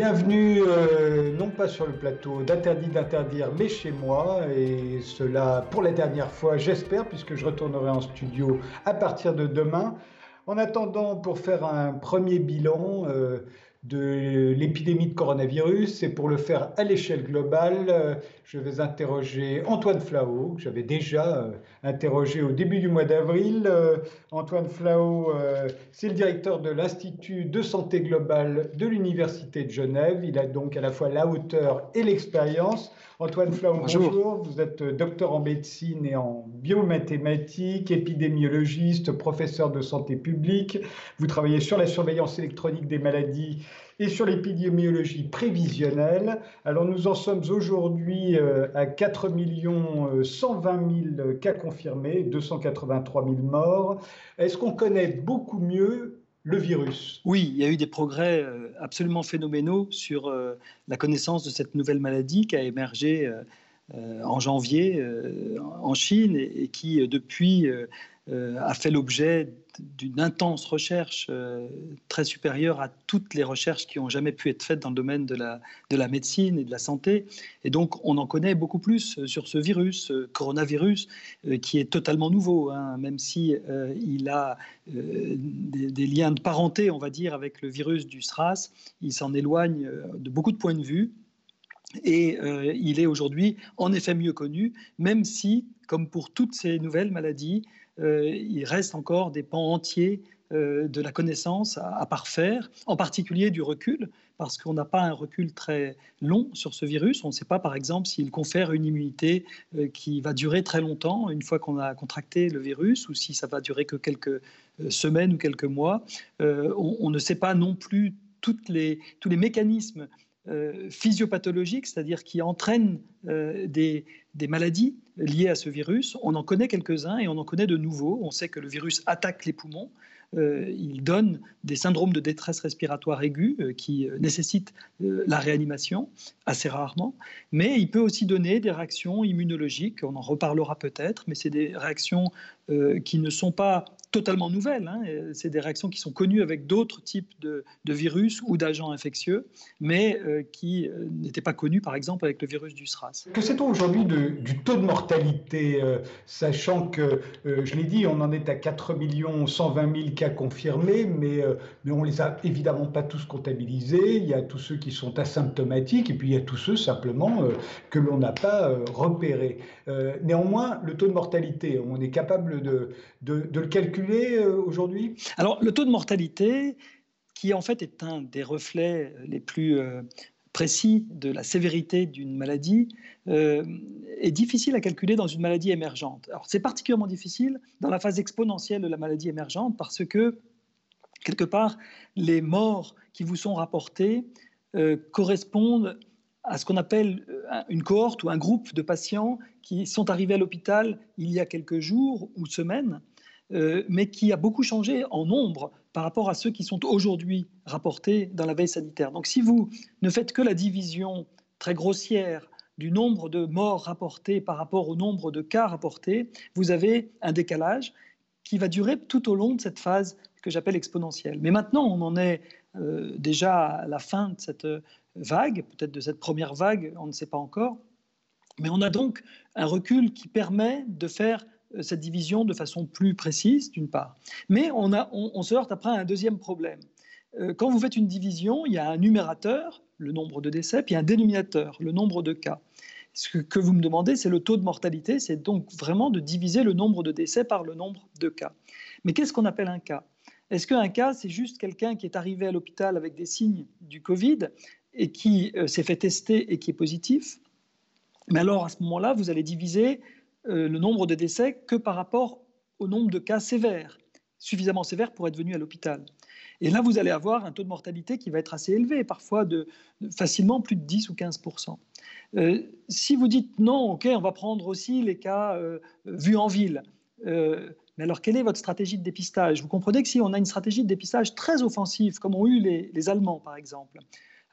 Bienvenue, euh, non pas sur le plateau d'Interdit d'interdire, mais chez moi, et cela pour la dernière fois, j'espère, puisque je retournerai en studio à partir de demain. En attendant, pour faire un premier bilan, euh, de l'épidémie de coronavirus. Et pour le faire à l'échelle globale, euh, je vais interroger Antoine Flao, que j'avais déjà euh, interrogé au début du mois d'avril. Euh, Antoine Flao, c'est le directeur de l'Institut de santé globale de l'Université de Genève. Il a donc à la fois la hauteur et l'expérience. Antoine Flao, bonjour. Vous êtes docteur en médecine et en biomathématiques, épidémiologiste, professeur de santé publique. Vous travaillez sur la surveillance électronique des maladies et sur l'épidémiologie prévisionnelle. Alors nous en sommes aujourd'hui euh, à 4 120 000 cas confirmés, 283 000 morts. Est-ce qu'on connaît beaucoup mieux le virus? Oui, il y a eu des progrès euh, absolument phénoménaux sur euh, la connaissance de cette nouvelle maladie qui a émergé en janvier en Chine et qui, depuis, a fait l'objet d'une intense recherche euh, très supérieure à toutes les recherches qui ont jamais pu être faites dans le domaine de la, de la médecine et de la santé. Et donc, on en connaît beaucoup plus euh, sur ce virus, ce coronavirus, euh, qui est totalement nouveau, hein, même si il a des, liens de parenté, on va dire, avec le virus du SRAS. Il s'en éloigne de beaucoup de points de vue. Et il est aujourd'hui en effet mieux connu, même si, comme pour toutes ces nouvelles maladies, il reste encore des pans entiers euh, de la connaissance à, parfaire, en particulier du recul, parce qu'on n'a pas un recul très long sur ce virus. On ne sait pas, par exemple, s'il confère une immunité euh, qui va durer très longtemps une fois qu'on a contracté le virus, ou si ça va durer que quelques semaines ou quelques mois. on, ne sait pas non plus les, tous les mécanismes physiopathologiques, c'est-à-dire qui entraînent des maladies liées à ce virus. On en connaît quelques-uns et on en connaît de nouveaux. On sait que le virus attaque les poumons. Euh, il donne des syndromes de détresse respiratoire aiguë euh, qui euh, nécessitent la réanimation assez rarement, mais il peut aussi donner des réactions immunologiques, on en reparlera peut-être, mais c'est des réactions qui ne sont pas totalement nouvelles. Hein. C'est des réactions qui sont connues avec d'autres types de, virus ou d'agents infectieux, mais euh, qui euh, n'étaient pas connues, par exemple, avec le virus du SRAS. Que sait-on aujourd'hui du taux de mortalité, euh, sachant que, je l'ai dit, on en est à 4 120 000 cas confirmés, mais, mais on ne les a évidemment pas tous comptabilisés. Il y a tous ceux qui sont asymptomatiques, et puis il y a tous ceux simplement que l'on n'a pas repérés. néanmoins, le taux de mortalité, on est capable de, de, de le calculer euh, aujourd'hui Alors, le taux de mortalité, qui en fait est un des reflets les plus euh, précis de la sévérité d'une maladie, euh, est difficile à calculer dans une maladie émergente. Alors, c'est particulièrement difficile dans la phase exponentielle de la maladie émergente parce que, quelque part, les morts qui vous sont rapportées correspondent à ce qu'on appelle une cohorte ou un groupe de patients qui sont arrivés à l'hôpital il y a quelques jours ou semaines euh, mais qui a beaucoup changé en nombre par rapport à ceux qui sont aujourd'hui rapportés dans la veille sanitaire. Donc si vous ne faites que la division très grossière du nombre de morts rapportés par rapport au nombre de cas rapportés, vous avez un décalage qui va durer tout au long de cette phase que j'appelle exponentielle. Mais maintenant, on en est euh, déjà à la fin de cette vague, peut-être de cette première vague, on ne sait pas encore. Mais on a donc un recul qui permet de faire euh, cette division de façon plus précise, d'une part. Mais on, a, on, se heurte après à un deuxième problème. Euh, quand vous faites une division, il y a un numérateur, le nombre de décès, puis un dénominateur, le nombre de cas. Ce que vous me demandez, c'est le taux de mortalité, c'est donc vraiment de diviser le nombre de décès par le nombre de cas. Mais qu'est-ce qu'on appelle un cas? Est-ce qu'un cas, c'est juste quelqu'un qui est arrivé à l'hôpital avec des signes du Covid et qui euh, s'est fait tester et qui est positif? Mais alors, à ce moment-là, vous allez diviser euh, le nombre de décès que par rapport au nombre de cas sévères, suffisamment sévères pour être venus à l'hôpital. Et là, vous allez avoir un taux de mortalité qui va être assez élevé, parfois de, facilement plus de 10 ou 15 euh, Si vous dites non, ok, on va prendre aussi les cas euh, vus en ville. mais alors, quelle est votre stratégie de dépistage? Vous comprenez que si on a une stratégie de dépistage très offensive, comme ont eu les, les Allemands par exemple,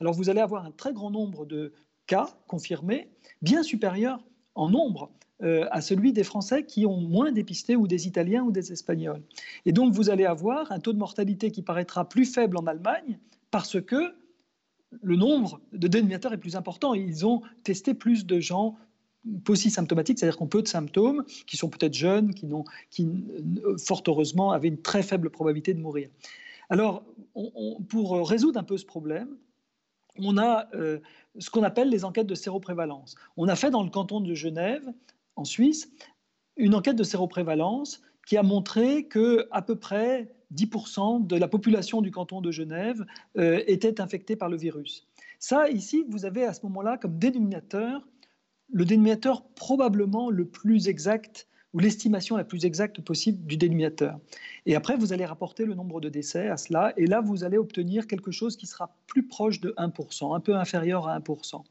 alors vous allez avoir un très grand nombre de cas confirmés, bien supérieurs en nombre euh, à celui des Français qui ont moins dépisté ou des Italiens ou des Espagnols. Et donc vous allez avoir un taux de mortalité qui paraîtra plus faible en Allemagne parce que le nombre de dénominateurs est plus important. Ils ont testé plus de gens symptomatiques, c'est-à-dire qu'on peu de symptômes, qui sont peut-être jeunes, qui, qui, fort heureusement, avaient une très faible probabilité de mourir. Alors, pour résoudre un peu ce problème, on a euh, ce qu'on appelle les enquêtes de séroprévalence. On a fait dans le canton de Genève, en Suisse, une enquête de séroprévalence qui a montré que à peu près 10% de la population du canton de Genève euh, était infectée par le virus. Ça, ici, vous avez à ce moment-là comme dénominateur le dénominateur probablement le plus exact ou l'estimation la plus exacte possible du dénominateur. Et après, vous allez rapporter le nombre de décès à cela, et là, vous allez obtenir quelque chose qui sera plus proche de 1%, un peu inférieur à 1%.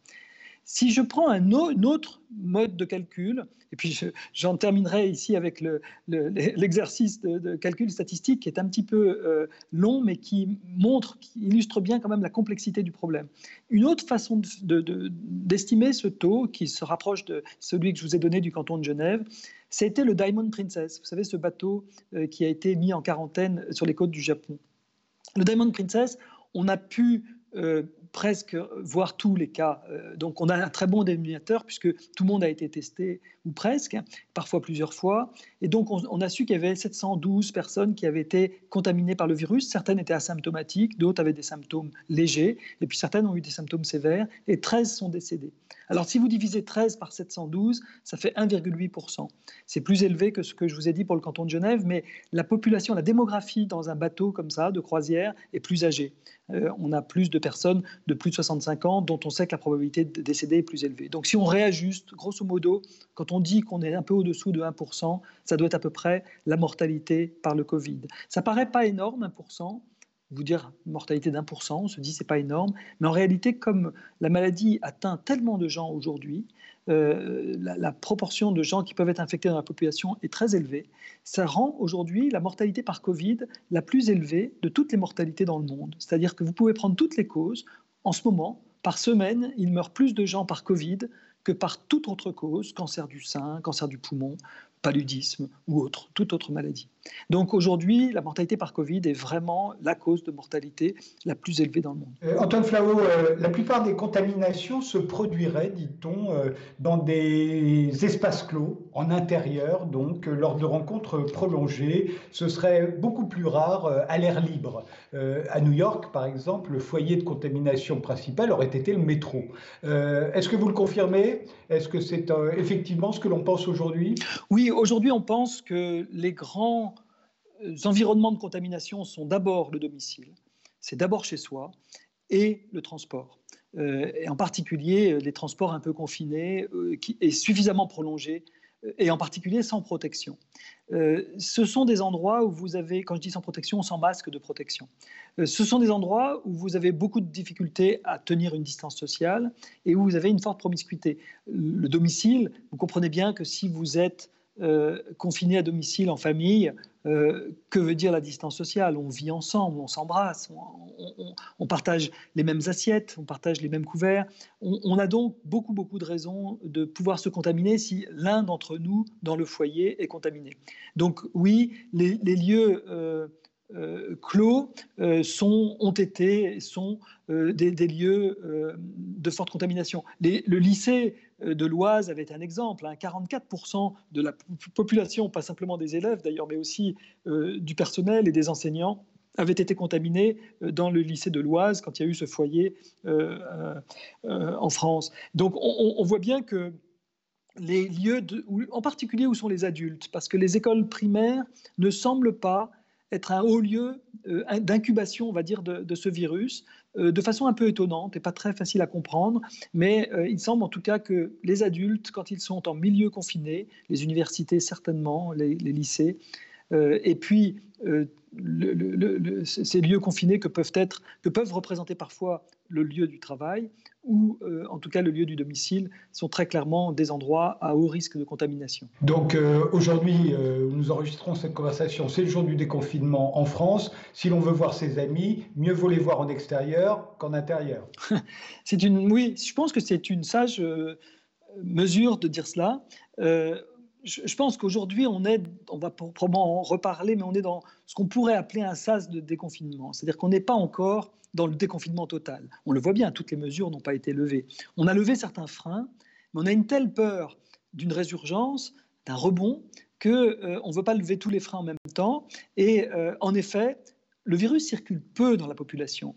Si je prends un, autre mode de calcul, et puis j'en terminerai ici avec l'exercice de, calcul statistique qui est un petit peu euh, long, mais qui montre, qui illustre bien quand même la complexité du problème. Une autre façon d'estimer ce taux, qui se rapproche de celui que je vous ai donné du canton de Genève, c'était le Diamond Princess. Vous savez, ce bateau euh, qui a été mis en quarantaine sur les côtes du Japon. Le Diamond Princess, on a pu euh, presque voir tous les cas. Euh, donc on a un très bon dénominateur puisque tout le monde a été testé, ou presque, parfois plusieurs fois. Et donc on, a su qu'il y avait 712 personnes qui avaient été contaminées par le virus. Certaines étaient asymptomatiques, d'autres avaient des symptômes légers, et puis certaines ont eu des symptômes sévères, et 13 sont décédées. Alors si vous divisez 13 par 712, ça fait 1,8%. C'est plus élevé que ce que je vous ai dit pour le canton de Genève, mais la population, la démographie dans un bateau comme ça, de croisière, est plus âgée. Euh, on a plus de personnes de plus de 65 ans dont on sait que la probabilité de décéder est plus élevée. Donc si on réajuste, grosso modo, quand on dit qu'on est un peu au-dessous de 1%, ça doit être à peu près la mortalité par le Covid. Ça paraît pas énorme, 1%, vous dire mortalité d'un pour cent, on se dit c'est pas énorme, mais en réalité, comme la maladie atteint tellement de gens aujourd'hui, euh, la, proportion de gens qui peuvent être infectés dans la population est très élevée. Ça rend aujourd'hui la mortalité par Covid la plus élevée de toutes les mortalités dans le monde. C'est-à-dire que vous pouvez prendre toutes les causes. En ce moment, par semaine, il meurt plus de gens par Covid que par toute autre cause, cancer du sein, cancer du poumon, paludisme ou autre, toute autre maladie. Donc aujourd'hui, la mortalité par Covid est vraiment la cause de mortalité la plus élevée dans le monde. Euh, Antoine Flau, euh, la plupart des contaminations se produiraient, dit-on, euh, dans des espaces clos, en intérieur, donc lors de rencontres prolongées. Ce serait beaucoup plus rare à l'air libre. à New York, par exemple, le foyer de contamination principal aurait été le métro. Est-ce que vous le confirmez? Est-ce que c'est effectivement ce que l'on pense aujourd'hui? Oui, aujourd'hui on pense que les grands environnements de contamination sont d'abord le domicile, c'est d'abord chez soi, et le transport. Euh, et en particulier euh, les transports un peu confinés euh, qui, et suffisamment prolongés, et en particulier sans protection. ce sont des endroits où vous avez, quand je dis sans protection, sans masque de protection. ce sont des endroits où vous avez beaucoup de difficultés à tenir une distance sociale et où vous avez une forte promiscuité. Le domicile, vous comprenez bien que si vous êtes confiné à domicile en famille, euh, que veut dire la distance sociale? On vit ensemble, on s'embrasse, on, partage les mêmes assiettes, on partage les mêmes couverts. On, a donc beaucoup, beaucoup de raisons de pouvoir se contaminer si l'un d'entre nous, dans le foyer, est contaminé. Donc oui, les, lieux... Euh, clos sont, ont été, sont des, lieux de forte contamination. le lycée euh, de l'Oise avait un exemple. 44% hein. de la population, pas simplement des élèves d'ailleurs, mais aussi euh, du personnel et des enseignants, avaient été contaminés euh, dans le lycée de l'Oise quand il y a eu ce foyer en France. Donc on, voit bien que les lieux, en particulier où sont les adultes, parce que les écoles primaires ne semblent pas être un haut lieu d'incubation, on va dire, de, ce virus. Euh, de façon un peu étonnante et pas très facile à comprendre, mais euh, il semble en tout cas que les adultes, quand ils sont en milieu confiné, les universités certainement, les, lycées, euh, et puis ces lieux confinés que peuvent être, que peuvent représenter parfois le lieu du travail ou euh, en tout cas le lieu du domicile sont très clairement des endroits à haut risque de contamination. Donc euh, aujourd'hui, euh, nous enregistrons cette conversation, c'est le jour du déconfinement en France. Si l'on veut voir ses amis, mieux vaut les voir en extérieur qu'en intérieur. c'est une, oui, je pense que c'est une sage mesure de dire cela je, pense qu'aujourd'hui, on est, on va probablement en reparler, mais on est dans ce qu'on pourrait appeler un sas de déconfinement. C'est-à-dire qu'on n'est pas encore dans le déconfinement total. On le voit bien, toutes les mesures n'ont pas été levées. On a levé certains freins, mais on a une telle peur d'une résurgence, d'un rebond, qu'on euh, ne veut pas lever tous les freins en même temps. Et euh, en effet, le virus circule peu dans la population.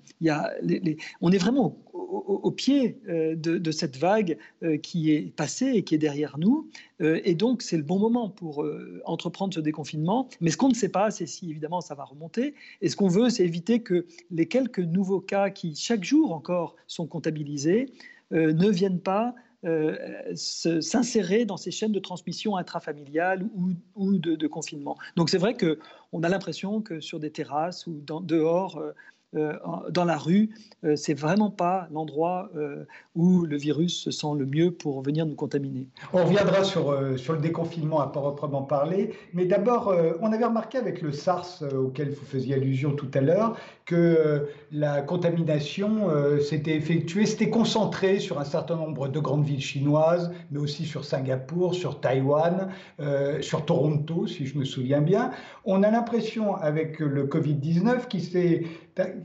On est vraiment au, pied euh, de, cette vague euh, qui est passée et qui est derrière nous. Euh, et donc, c'est le bon moment pour entreprendre ce déconfinement. Mais ce qu'on ne sait pas, c'est si évidemment ça va remonter. Et ce qu'on veut, c'est éviter que les quelques nouveaux cas qui, chaque jour encore, sont comptabilisés, ne viennent pas s'insérer dans ces chaînes de transmission intrafamiliales ou, de, confinement. Donc c'est vrai qu'on a l'impression que sur des terrasses ou dans, dehors, dans la rue, euh, c'est vraiment pas l'endroit euh, où le virus se sent le mieux pour venir nous contaminer. On reviendra sur, sur le déconfinement à proprement parler, mais d'abord, on avait remarqué avec le SARS auquel vous faisiez allusion tout à l'heure que la contamination s'était effectuée, s'était concentrée sur un certain nombre de grandes villes chinoises, mais aussi sur Singapour, sur Taïwan, sur Toronto, si je me souviens bien. On a l'impression avec le Covid-19 qui s'est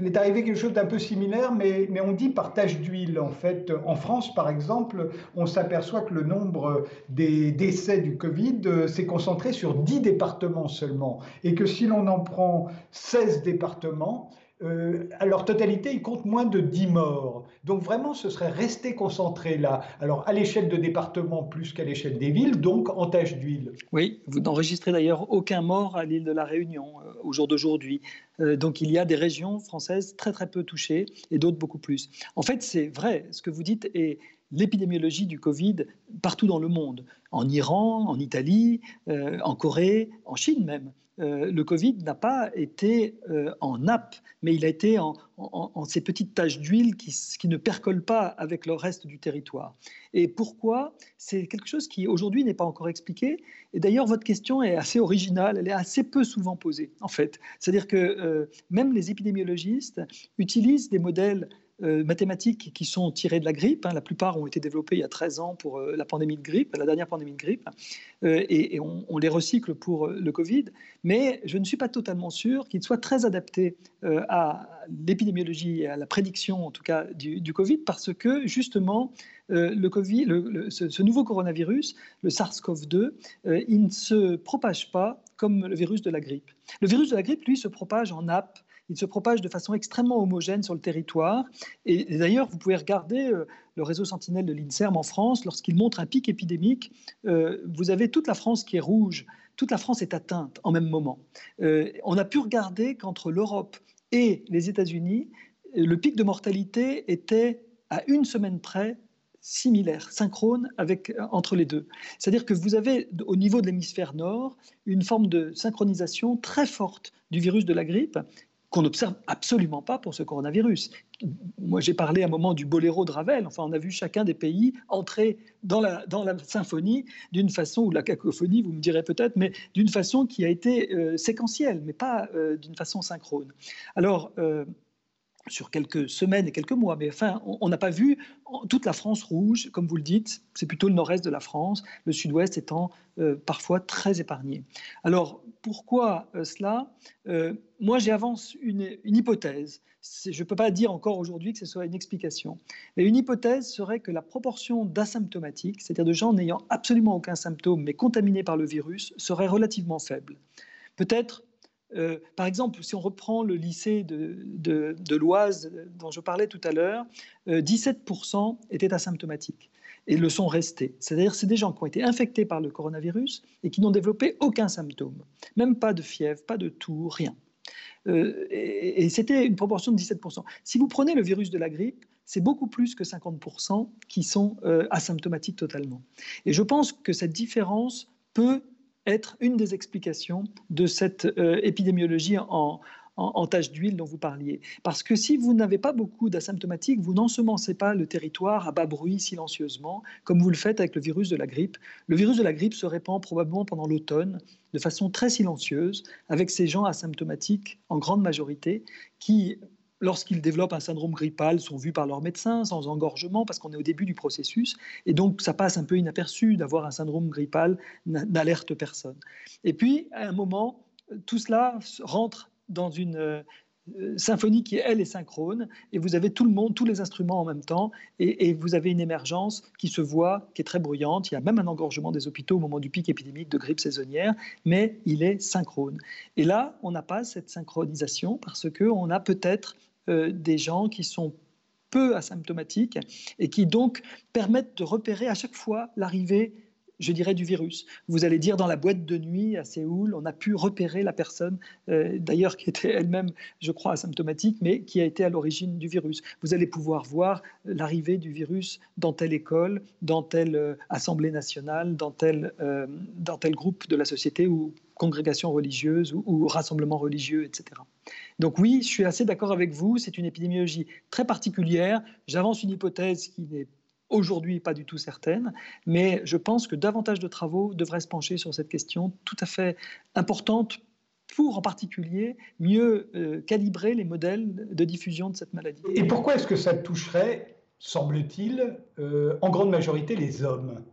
il est arrivé quelque chose d'un peu similaire, mais, mais on dit partage d'huile. En fait, en France, par exemple, on s'aperçoit que le nombre des décès du Covid euh, s'est concentré sur 10 départements seulement. Et que si l'on en prend 16 départements, euh, à leur totalité, ils comptent moins de 10 morts. Donc vraiment, ce serait rester concentré là. Alors à l'échelle de département plus qu'à l'échelle des villes, donc en tâche d'huile. Oui, vous n'enregistrez d'ailleurs aucun mort à l'île de la Réunion euh, au jour d'aujourd'hui. Euh, donc il y a des régions françaises très très peu touchées et d'autres beaucoup plus. En fait, c'est vrai, ce que vous dites est l'épidémiologie du Covid partout dans le monde, en Iran, en Italie, en Corée, en Chine même. Euh, le Covid n'a pas été euh, en nappe, mais il a été en, ces petites taches d'huile qui, ne percolent pas avec le reste du territoire. Et pourquoi? C'est quelque chose qui aujourd'hui n'est pas encore expliqué. Et d'ailleurs, votre question est assez originale, elle est assez peu souvent posée, en fait. C'est-à-dire que euh, même les épidémiologistes utilisent des modèles euh, mathématiques qui sont tirées de la grippe. Hein. La plupart ont été développées il y a 13 ans pour euh, la pandémie de grippe, la dernière pandémie de grippe, euh, et, on, les recycle pour le Covid. Mais je ne suis pas totalement sûr qu'ils soient très adaptés à l'épidémiologie et à la prédiction, en tout cas, du, Covid, parce que justement, le COVID, ce, ce, nouveau coronavirus, le SARS-CoV-2, il ne se propage pas comme le virus de la grippe. Le virus de la grippe, lui, se propage en nappe il se propage de façon extrêmement homogène sur le territoire. Et, d'ailleurs, vous pouvez regarder euh, le réseau Sentinelle de l'INSERM en France, lorsqu'il montre un pic épidémique, euh, vous avez toute la France qui est rouge, toute la France est atteinte en même moment. Euh, on a pu regarder qu'entre l'Europe et les États-Unis, le pic de mortalité était à une semaine près similaire, synchrone avec, entre les deux. C'est-à-dire que vous avez au niveau de l'hémisphère nord une forme de synchronisation très forte du virus de la grippe qu'on n'observe absolument pas pour ce coronavirus. Moi, j'ai parlé à un moment du boléro de Ravel. Enfin, on a vu chacun des pays entrer dans la, symphonie d'une façon, ou la cacophonie, vous me direz peut-être, mais d'une façon qui a été euh, séquentielle, mais pas euh, d'une façon synchrone. Alors, euh, sur quelques semaines et quelques mois. Mais enfin, on n'a pas vu toute la France rouge, comme vous le dites, c'est plutôt le nord-est de la France, le sud-ouest étant parfois très épargné. Alors, pourquoi euh, cela euh, Moi, j'avance une, une hypothèse. Je ne peux pas dire encore aujourd'hui que ce soit une explication. Mais une hypothèse serait que la proportion d'asymptomatiques, c'est-à-dire de gens n'ayant absolument aucun symptôme mais contaminés par le virus, serait relativement faible. Peut-être euh, par exemple, si on reprend le lycée de, l'Oise dont je parlais tout à l'heure, 17% euh, étaient asymptomatiques et le sont restés. C'est-à-dire c'est des gens qui ont été infectés par le coronavirus et qui n'ont développé aucun symptôme, même pas de fièvre, pas de toux, rien. Euh, et, c'était une proportion de 17%. Si vous prenez le virus de la grippe, c'est beaucoup plus que 50% qui sont asymptomatiques totalement. Et je pense que cette différence peut être une des explications de cette euh, épidémiologie en, en, tâche d'huile dont vous parliez. Parce que si vous n'avez pas beaucoup d'asymptomatiques, vous n'ensemencez pas le territoire à bas bruit silencieusement, comme vous le faites avec le virus de la grippe. Le virus de la grippe se répand probablement pendant l'automne de façon très silencieuse, avec ces gens asymptomatiques en grande majorité, qui lorsqu'ils développent un syndrome grippal, sont vus par leur médecin sans engorgement, parce qu'on est au début du processus. Et donc, ça passe un peu inaperçu d'avoir un syndrome grippal, n'alerte personne. Et puis, à un moment, tout cela rentre dans une euh, symphonie qui, elle, est synchrone, et vous avez tout le monde, tous les instruments en même temps, et, et, vous avez une émergence qui se voit, qui est très bruyante. Il y a même un engorgement des hôpitaux au moment du pic épidémique de grippe saisonnière, mais il est synchrone. Et là, on n'a pas cette synchronisation parce qu'on a peut-être euh, des gens qui sont peu asymptomatiques et qui donc permettent de repérer à chaque fois l'arrivée je dirais, du virus. Vous allez dire dans la boîte de nuit à Séoul, on a pu repérer la personne, euh, d'ailleurs qui était elle-même, je crois, asymptomatique, mais qui a été à l'origine du virus. Vous allez pouvoir voir l'arrivée du virus dans telle école, dans telle euh, assemblée nationale, dans tel, dans tel groupe de la société ou congrégation religieuse ou, ou rassemblement religieux, etc. Donc oui, je suis assez d'accord avec vous, c'est une épidémiologie très particulière. J'avance une hypothèse qui n'est aujourd'hui pas du tout certaine, mais je pense que davantage de travaux devraient se pencher sur cette question tout à fait importante pour en particulier mieux euh, calibrer les modèles de diffusion de cette maladie. Et pourquoi est-ce que ça toucherait, semble-t-il, euh, en grande majorité les hommes?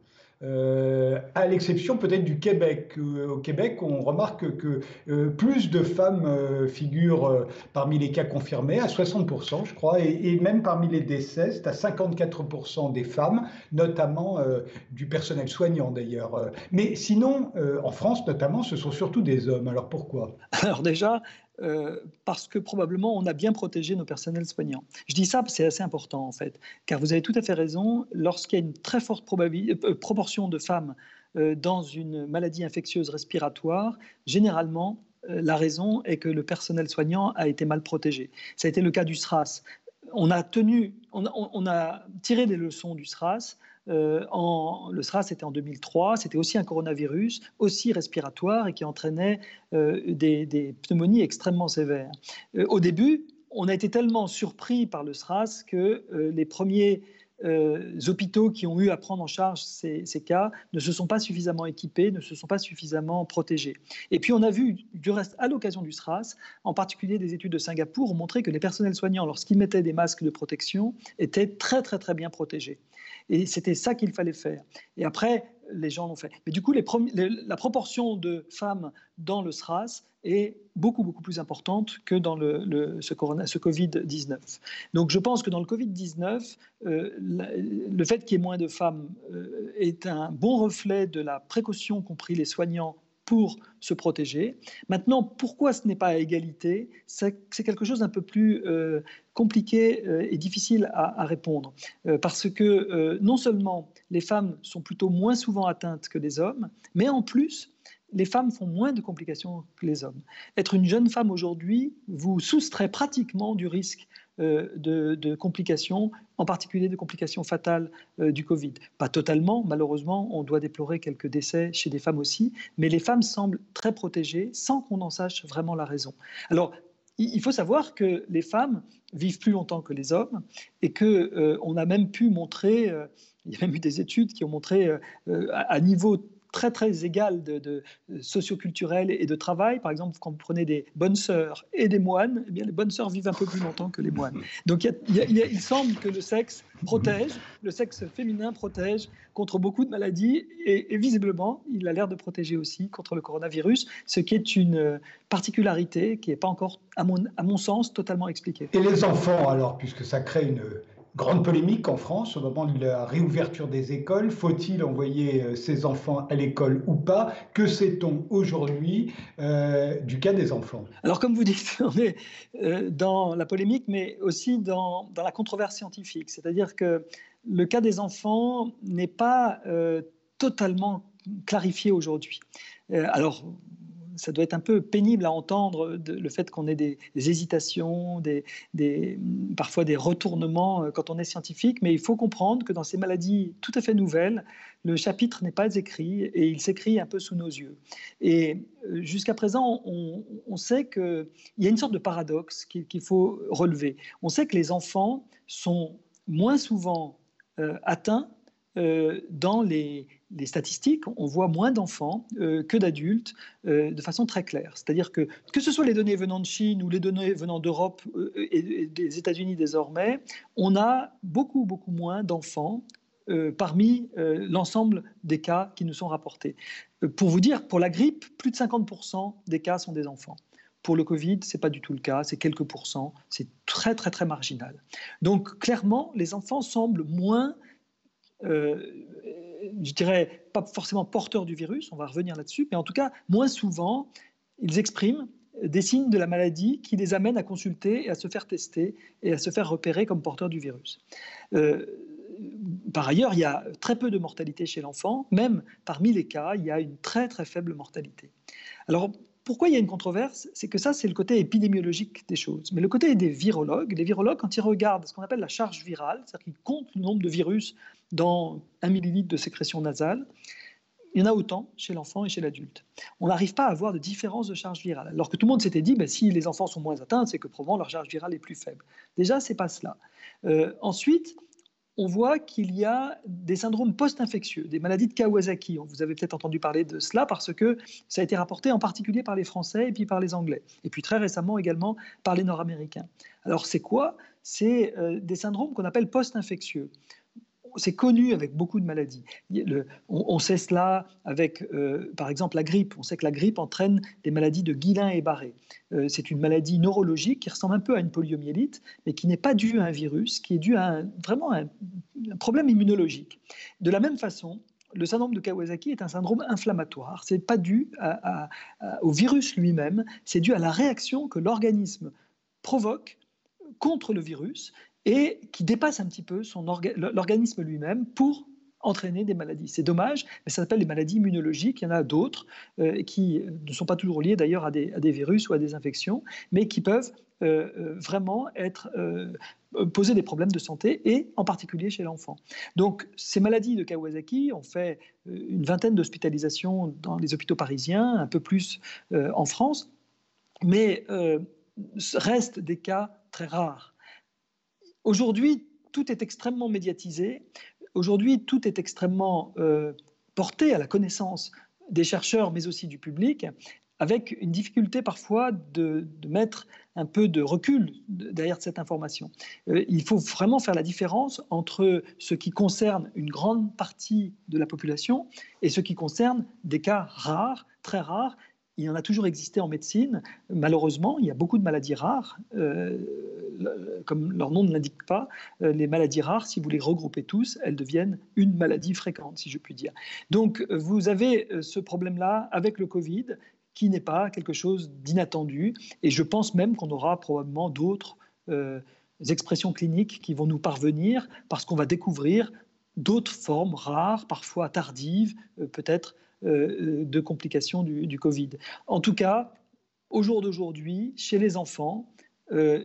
Euh, à l'exception peut-être du Québec. Euh, au Québec, on remarque que euh, plus de femmes figurent parmi les cas confirmés, à 60%, je crois, et, même parmi les décès, c'est à 54% des femmes, notamment du personnel soignant d'ailleurs. Mais sinon, en France notamment, ce sont surtout des hommes. Alors pourquoi? Alors déjà, euh, parce que probablement on a bien protégé nos personnels soignants. Je dis ça, c'est assez important en fait, car vous avez tout à fait raison, lorsqu'il y a une très forte euh, proportion de femmes euh, dans une maladie infectieuse respiratoire, généralement, la raison est que le personnel soignant a été mal protégé. Ça a été le cas du SRAS. On a tenu, on a tiré des leçons du SRAS euh, le SRAS, c'était en 2003. C'était aussi un coronavirus, aussi respiratoire et qui entraînait euh, des, pneumonies extrêmement sévères. Euh, au début, on a été tellement surpris par le SRAS que les premiers hôpitaux qui ont eu à prendre en charge ces, ces, cas ne se sont pas suffisamment équipés, ne se sont pas suffisamment protégés. Et puis on a vu, du reste, à l'occasion du SRAS, en particulier des études de Singapour, ont montré que les personnels soignants, lorsqu'ils mettaient des masques de protection, étaient très très très bien protégés. Et c'était ça qu'il fallait faire. Et après, les gens l'ont fait. Mais du coup, les la proportion de femmes dans le SRAS est beaucoup, beaucoup plus importante que dans le, ce, ce Covid-19. Donc je pense que dans le Covid-19, euh, le fait qu'il y ait moins de femmes euh, est un bon reflet de la précaution qu'ont pris les soignants pour se protéger. Maintenant, pourquoi ce n'est pas à égalité? C'est quelque chose d'un peu plus euh, compliqué euh, et difficile à, répondre. Euh, parce que non seulement les femmes sont plutôt moins souvent atteintes que les hommes, mais en plus, les femmes font moins de complications que les hommes. Être une jeune femme aujourd'hui vous soustrait pratiquement du risque euh, de, complications, en particulier de complications fatales euh, du Covid. Pas totalement, malheureusement, on doit déplorer quelques décès chez des femmes aussi, mais les femmes semblent très protégées sans qu'on en sache vraiment la raison. Alors, il faut savoir que les femmes vivent plus longtemps que les hommes et que euh, a même pu montrer, il y a même eu des études qui ont montré à niveau très très égal de, de socioculturel et de travail. Par exemple, quand vous prenez des bonnes sœurs et des moines, eh bien, les bonnes sœurs vivent un peu plus longtemps que les moines. Donc il, semble que le sexe protège, le sexe féminin protège contre beaucoup de maladies et, visiblement, il a l'air de protéger aussi contre le coronavirus, ce qui est une particularité qui n'est pas encore, à mon, à mon sens, totalement expliquée. Et les enfants, alors, puisque ça crée une Grande polémique en France au moment de la réouverture des écoles. Faut-il envoyer euh, ses enfants à l'école ou pas? Que sait-on aujourd'hui euh, du cas des enfants? Alors comme vous dites, on est euh, dans la polémique, mais aussi dans, dans la controverse scientifique. C'est-à-dire que le cas des enfants n'est pas totalement clarifié aujourd'hui. alors, ça doit être un peu pénible à entendre le fait qu'on ait des, hésitations, des, parfois des retournements euh, quand on est scientifique, mais il faut comprendre que dans ces maladies tout à fait nouvelles, le chapitre n'est pas écrit et il s'écrit un peu sous nos yeux. Et euh, jusqu'à présent, on, sait qu'il y a une sorte de paradoxe qu'il faut relever. On sait que les enfants sont moins souvent euh, atteints dans les, statistiques, on voit moins d'enfants que d'adultes de façon très claire. C'est-à-dire que que ce soit les données venant de Chine ou les données venant d'Europe et des États-Unis désormais, on a beaucoup, beaucoup moins d'enfants parmi l'ensemble des cas qui nous sont rapportés. pour vous dire, pour la grippe, plus de 50% des cas sont des enfants. Pour le Covid, ce n'est pas du tout le cas, c'est quelques pourcents, c'est très très très marginal. Donc clairement, les enfants semblent moins, euh, je dirais, pas forcément porteurs du virus, on va revenir là-dessus, mais en tout cas, moins souvent, ils expriment des signes de la maladie qui les amènent à consulter et à se faire tester et à se faire repérer comme porteurs du virus. Euh, par ailleurs, il y a très peu de mortalité chez l'enfant, même parmi les cas, il y a une très très faible mortalité. Alors, pourquoi il y a une controverse C'est que ça, c'est le côté épidémiologique des choses. Mais le côté des virologues, les virologues, quand ils regardent ce qu'on appelle la charge virale, c'est-à-dire qu'ils comptent le nombre de virus dans un millilitre de sécrétion nasale, il y en a autant chez l'enfant et chez l'adulte. On n'arrive pas à avoir de différence de charge virale. Alors que tout le monde s'était dit, ben, si les enfants sont moins atteints, c'est que probablement leur charge virale est plus faible. Déjà, c'est pas cela. Euh, ensuite, on voit qu'il y a des syndromes post-infectieux, des maladies de Kawasaki. Vous avez peut-être entendu parler de cela parce que ça a été rapporté en particulier par les Français et puis par les Anglais, et puis très récemment également par les Nord-Américains. Alors c'est quoi? C'est euh, des syndromes qu'on appelle post-infectieux c'est connu avec beaucoup de maladies. on, sait cela avec, euh, par exemple, la grippe. On sait que la grippe entraîne des maladies de Guillain et Barré. Euh, c'est une maladie neurologique qui ressemble un peu à une poliomyélite, mais qui n'est pas due à un virus, qui est due à vraiment un, problème immunologique. De la même façon, le syndrome de Kawasaki est un syndrome inflammatoire. Ce n'est pas dû au virus lui-même, c'est dû à la réaction que l'organisme provoque contre le virus et qui dépasse un petit peu l'organisme lui-même pour entraîner des maladies. C'est dommage, mais ça s'appelle les maladies immunologiques. Il y en a d'autres euh, qui ne sont pas toujours liées d'ailleurs à, des, virus ou à des infections, mais qui peuvent euh, euh, vraiment poser des problèmes de santé et en particulier chez l'enfant. Donc ces maladies de Kawasaki ont fait une vingtaine d'hospitalisations dans les hôpitaux parisiens, un peu plus en France, mais restent des cas très rares. Aujourd'hui, tout est extrêmement médiatisé. Aujourd'hui, tout est extrêmement euh, porté à la connaissance des chercheurs, mais aussi du public, avec une difficulté parfois de, mettre un peu de recul derrière cette information. Euh, il faut vraiment faire la différence entre ce qui concerne une grande partie de la population et ce qui concerne des cas rares, très rares, il en a toujours existé en médecine. Malheureusement, il y a beaucoup de maladies rares. Euh, comme leur nom ne l'indique pas, euh, les maladies rares, si vous les regroupez tous, elles deviennent une maladie fréquente, si je puis dire. Donc, vous avez euh, ce problème-là avec le Covid, qui n'est pas quelque chose d'inattendu. Et je pense même qu'on aura probablement d'autres expressions cliniques qui vont nous parvenir parce qu'on va découvrir d'autres formes rares, parfois tardives, peut-être de complications du, Covid. En tout cas, au jour d'aujourd'hui, chez les enfants, euh,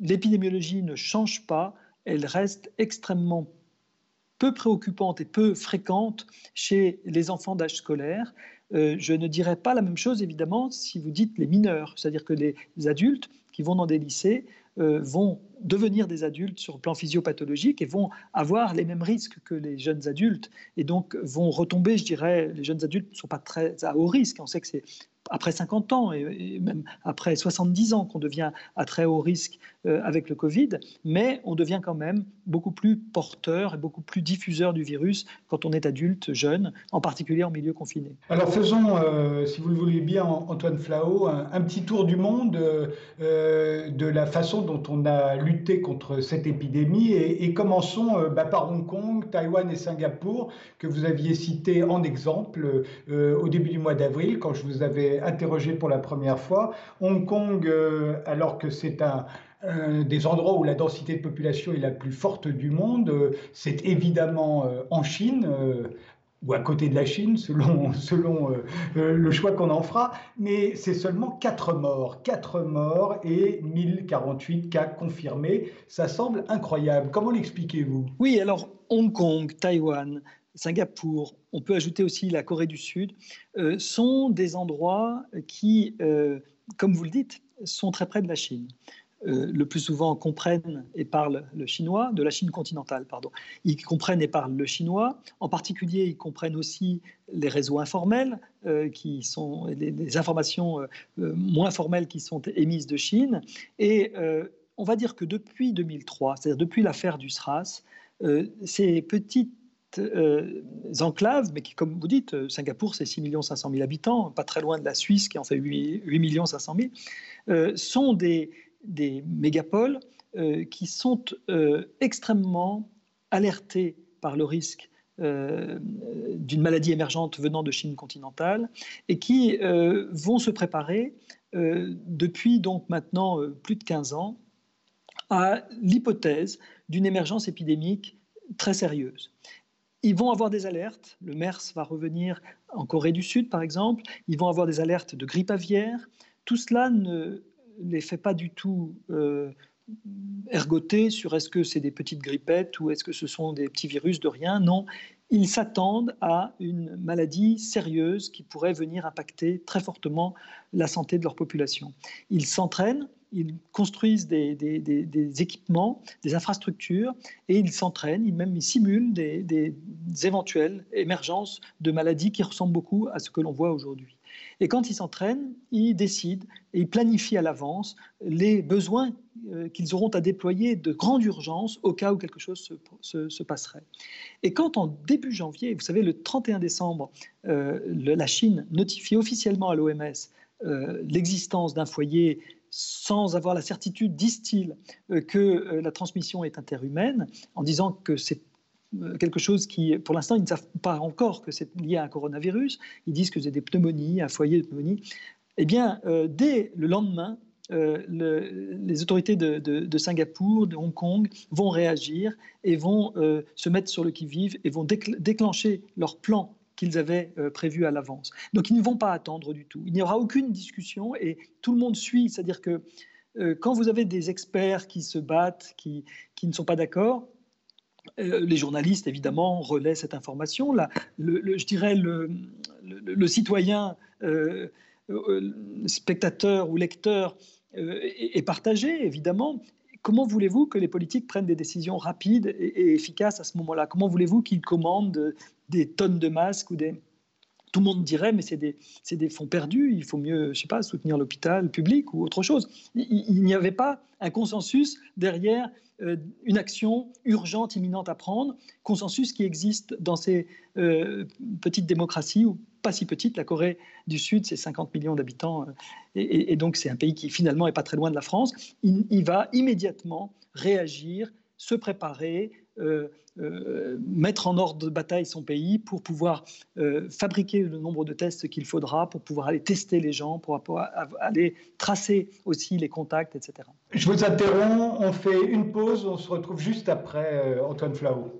l'épidémiologie ne change pas, elle reste extrêmement peu préoccupante et peu fréquente chez les enfants d'âge scolaire. Euh, je ne dirais pas la même chose, évidemment, si vous dites les mineurs, c'est-à-dire que les adultes qui vont dans des lycées vont devenir des adultes sur le plan physiopathologique et vont avoir les mêmes risques que les jeunes adultes et donc vont retomber, je dirais, les jeunes adultes ne sont pas très à haut risque. On sait que c'est après 50 ans et, même après 70 ans qu'on devient à très haut risque euh, avec le Covid, mais on devient quand même beaucoup plus porteur et beaucoup plus diffuseur du virus quand on est adulte, jeune, en particulier en milieu confiné. Alors faisons, euh, si vous le voulez bien, Antoine Flao, un, petit tour du monde euh, de la façon dont on a lutté contre cette épidémie et, commençons bah, par Hong Kong, Taïwan et Singapour que vous aviez cités en exemple au début du mois d'avril quand je vous avais interrogé pour la première fois. Hong Kong, alors que c'est un des endroits où la densité de population est la plus forte du monde. Euh, c'est évidemment euh, en Chine, euh, ou à côté de la Chine, selon, selon le choix qu'on en fera, mais c'est seulement 4 morts. 4 morts et 1048 cas confirmés. Ça semble incroyable. Comment l'expliquez-vous? Oui, alors Hong Kong, Taïwan, Singapour, on peut ajouter aussi la Corée du Sud, sont des endroits qui, comme vous le dites, sont très près de la Chine. le plus souvent comprennent et parlent le chinois, de la Chine continentale, pardon. Ils comprennent et parlent le chinois. En particulier, ils comprennent aussi les réseaux informels, qui sont les, informations moins formelles qui sont émises de Chine. Et on va dire que depuis 2003, c'est-à-dire depuis l'affaire du SRAS, ces petites euh, enclaves, mais qui, comme vous dites, euh, Singapour, c'est 6 500 000 habitants, pas très loin de la Suisse qui en fait 8, 8 500 000, sont des, des mégapoles euh, qui sont extrêmement alertés par le risque d'une maladie émergente venant de Chine continentale et qui vont se préparer depuis donc maintenant plus de 15 ans à l'hypothèse d'une émergence épidémique très sérieuse. Ils vont avoir des alertes. Le MERS va revenir en Corée du Sud, par exemple. Ils vont avoir des alertes de grippe aviaire. Tout cela ne les fait pas du tout euh, ergoter sur est-ce que c'est des petites grippettes ou est-ce que ce sont des petits virus de rien. Non, ils s'attendent à une maladie sérieuse qui pourrait venir impacter très fortement la santé de leur population. Ils s'entraînent ils construisent des, équipements, des infrastructures, et ils s'entraînent, ils même ils simulent des, éventuelles émergences de maladies qui ressemblent beaucoup à ce que l'on voit aujourd'hui. Et quand ils s'entraînent, ils décident et ils planifient à l'avance les besoins euh, qu'ils auront à déployer de grande urgence au cas où quelque chose se, passerait. Et quand en début janvier, vous savez, le 31 décembre, euh, la Chine notifie officiellement à l'OMS euh, l'existence d'un foyer sans avoir la certitude, disent-ils, euh, que euh, la transmission est interhumaine, en disant que c'est euh, quelque chose qui, pour l'instant, ils ne savent pas encore que c'est lié à un coronavirus. Ils disent que c'est des pneumonies, un foyer de pneumonie. Eh bien, dès le lendemain, les autorités de, Singapour, de Hong Kong vont réagir et vont se mettre sur le qui-vive et vont déclencher leur plan qu'ils avaient euh, prévu à l'avance. Donc ils ne vont pas attendre du tout. Il n'y aura aucune discussion et tout le monde suit. C'est-à-dire que euh, quand vous avez des experts qui se battent, qui, qui ne sont pas d'accord, euh, les journalistes, évidemment, relaient cette information. Là, le, je dirais le, le, citoyen, spectateur ou lecteur est, est, partagé, évidemment. Comment voulez-vous que les politiques prennent des décisions rapides et, efficaces à ce moment-là? Comment voulez-vous qu'ils commandent des tonnes de masques ou des... Tout le monde dirait, mais c'est des, des, fonds perdus, il faut mieux, je sais pas, soutenir l'hôpital public ou autre chose. Il, n'y avait pas un consensus derrière euh, une action urgente, imminente à prendre, consensus qui existe dans ces euh, petites démocraties, ou pas si petites, la Corée du Sud, c'est 50 millions d'habitants, euh, et, donc c'est un pays qui finalement n'est pas très loin de la France, il va immédiatement réagir, se préparer, euh, euh, mettre en ordre de bataille son pays pour pouvoir euh, fabriquer le nombre de tests qu'il faudra, pour pouvoir aller tester les gens, pour pouvoir aller tracer aussi les contacts, etc. Je vous interromps, on fait une pause, on se retrouve juste après Antoine Flau.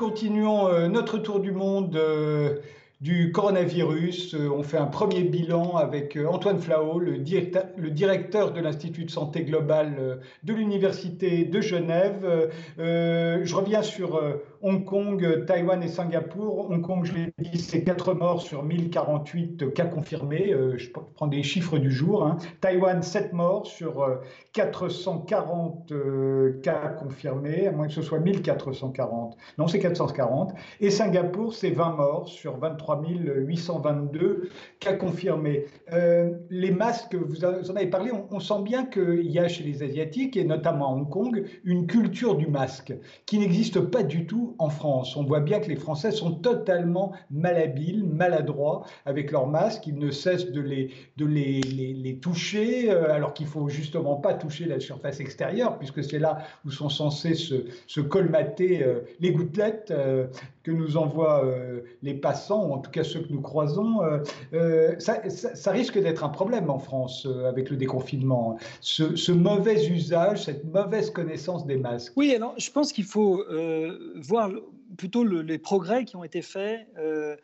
Continuons euh, notre tour du monde euh, du coronavirus. Euh, on fait un premier bilan avec Antoine Flao, le directeur, le directeur de l'Institut de santé globale de l'Université de Genève. je reviens sur Hong Kong, Taïwan et Singapour. Hong Kong, je l'ai dit, c'est 4 morts sur 1048 cas confirmés. Euh, je prends des chiffres du jour. Hein. Taïwan, 7 morts sur 440 euh, euh, cas confirmés, à moins que ce soit 1440. Non, c'est 440. Et Singapour, c'est 20 morts sur 23 822 cas confirmés. les masques, vous en avez parlé, on, on sent bien qu'il y a chez les Asiatiques, et notamment à Hong Kong, une culture du masque qui n'existe pas du tout en France. On voit bien que les Français sont totalement malhabiles, maladroits avec leurs masques. Ils ne cessent de les, de les, les, toucher, euh, alors qu'il faut justement pas toucher la surface extérieure, puisque c'est là où sont censés se, se colmater euh, les gouttelettes euh, que nous envoient les passants, en tout cas ceux que nous croisons. Ça, ça, risque d'être un problème en France avec le déconfinement. Ce, ce, mauvais usage, cette mauvaise connaissance des masques. Oui, alors je pense qu'il faut voir plutôt les progrès qui ont été faits euh,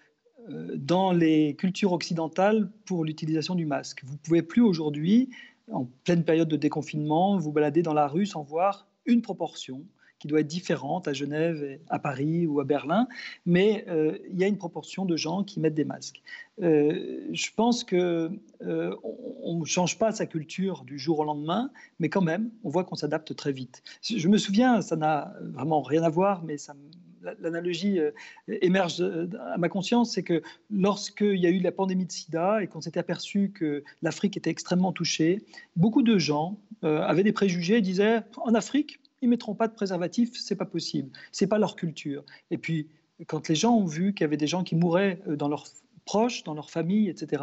euh, dans les cultures occidentales pour l'utilisation du masque. Vous ne pouvez plus aujourd'hui, en pleine période de déconfinement, vous balader dans la rue sans voir une proportion qui doit être différente à Genève, à Paris ou à Berlin, mais euh, il y a une proportion de gens qui mettent des masques. Euh, je pense que on ne change pas sa culture du jour au lendemain, mais quand même, on voit qu'on s'adapte très vite. Je me souviens, ça n'a vraiment rien à voir, mais l'analogie émerge à ma conscience, c'est que lorsqu'il y a eu la pandémie de sida et qu'on s'était aperçu que l'Afrique était extrêmement touchée, beaucoup de gens avaient des préjugés et disaient en Afrique, ils mettront pas de préservatif, c'est pas possible, c'est pas leur culture. Et puis quand les gens ont vu qu'il y avait des gens qui mouraient euh, dans leurs proches, dans leur famille, etc.,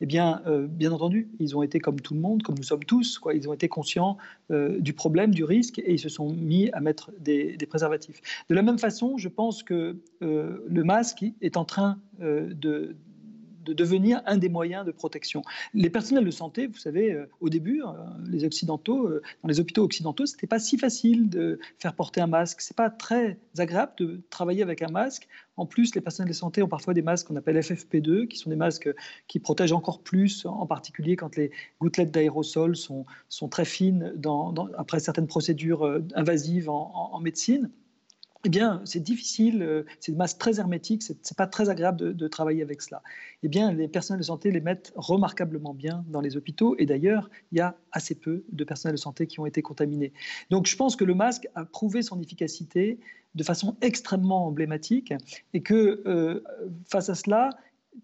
eh bien, euh, bien entendu, ils ont été comme tout le monde, comme nous sommes tous. Ils ont été conscients euh, du problème, du risque, et ils se sont mis à mettre des, préservatifs. De la même façon, je pense que le masque est en train de de devenir un des moyens de protection. Les personnels de santé, vous savez, euh, au début, euh, les occidentaux, euh, dans les hôpitaux occidentaux, c'était pas si facile de faire porter un masque. C'est pas très agréable de travailler avec un masque. En plus, les personnels de santé ont parfois des masques qu'on appelle FFP2, qui sont des masques qui protègent encore plus, en particulier quand les gouttelettes d'aérosol sont, sont très fines après certaines procédures invasives en médecine eh bien, c'est difficile, euh, c'est une masse très hermétique, c'est pas très agréable de, travailler avec cela. Eh bien, les personnels de santé les mettent remarquablement bien dans les hôpitaux, et d'ailleurs, il y a assez peu de personnels de santé qui ont été contaminés. Donc, je pense que le masque a prouvé son efficacité de façon extrêmement emblématique, et que euh, face à cela,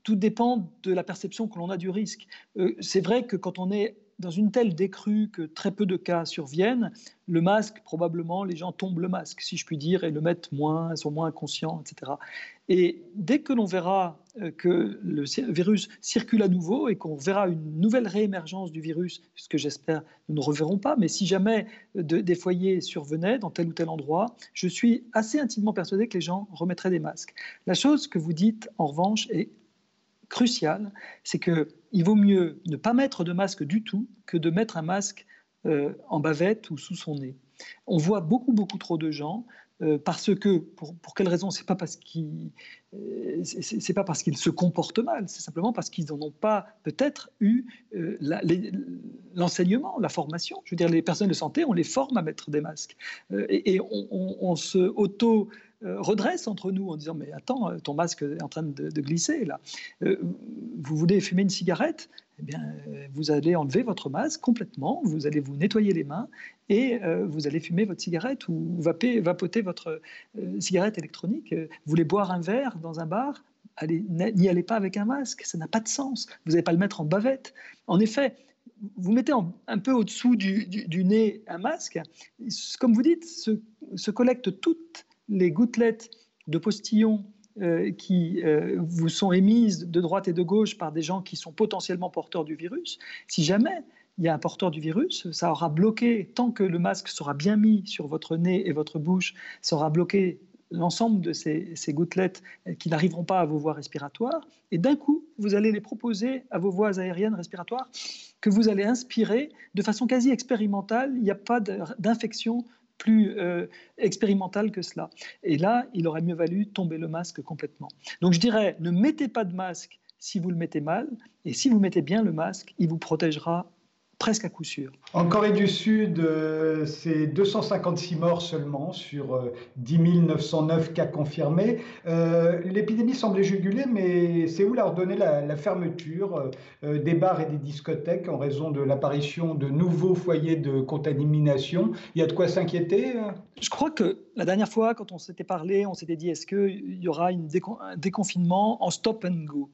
tout dépend de la perception que l'on a du risque. Euh, c'est vrai que quand on est dans une telle décrue que très peu de cas surviennent, le masque, probablement, les gens tombent le masque, si je puis dire, et le mettent moins, sont moins conscients, etc. Et dès que l'on verra euh, que le virus circule à nouveau et qu'on verra une nouvelle réémergence du virus, ce que j'espère nous ne reverrons pas, mais si jamais des foyers survenaient dans tel ou tel endroit, je suis assez intimement persuadé que les gens remettraient des masques. La chose que vous dites, en revanche, est crucial, c'est qu'il vaut mieux ne pas mettre de masque du tout que de mettre un masque euh, en bavette ou sous son nez. On voit beaucoup, beaucoup trop de gens euh, parce que, pour, pour quelle raison? C'est pas parce qu'ils, euh, c'est pas parce qu'ils se comportent mal, c'est simplement parce qu'ils n'en ont pas peut-être eu l'enseignement, la formation. Je veux dire, les personnes de santé, on les forme à mettre des masques et, on, se auto euh, redresse entre nous en disant mais attends, euh, ton masque est en train de, glisser là. Euh, vous voulez fumer une cigarette? Eh bien, vous allez enlever votre masque complètement, vous allez vous nettoyer les mains et vous allez fumer votre cigarette ou vapoter votre cigarette électronique. Vous voulez boire un verre dans un bar N'y allez pas avec un masque, ça n'a pas de sens. Vous n'allez pas le mettre en bavette. En effet, vous mettez un peu au-dessous du, nez un masque, comme vous dites, se, se collectent toutes les gouttelettes de postillons euh, qui euh, vous sont émises de droite et de gauche par des gens qui sont potentiellement porteurs du virus, si jamais il y a un porteur du virus, ça aura bloqué, tant que le masque sera bien mis sur votre nez et votre bouche, ça aura bloqué l'ensemble de ces, gouttelettes qui n'arriveront pas à vos voies respiratoires. Et d'un coup, vous allez les proposer à vos voies aériennes respiratoires que vous allez inspirer de façon quasi expérimentale. Il n'y a pas d'infection plus euh, expérimental que cela. Et là, il aurait mieux valu tomber le masque complètement. Donc je dirais, ne mettez pas de masque si vous le mettez mal, et si vous mettez bien le masque, il vous protégera presque à coup sûr. En Corée du Sud, euh, c'est 256 morts seulement sur 10 euh, 909 cas confirmés. Euh, l'épidémie semblait jugulée, mais Séoul a ordonné la, fermeture des bars et des discothèques en raison de l'apparition de nouveaux foyers de contamination? Il y a de quoi s'inquiéter Je crois que la dernière fois, quand on s'était parlé, on s'était dit est-ce qu'il y aura une un déconfinement en stop and go?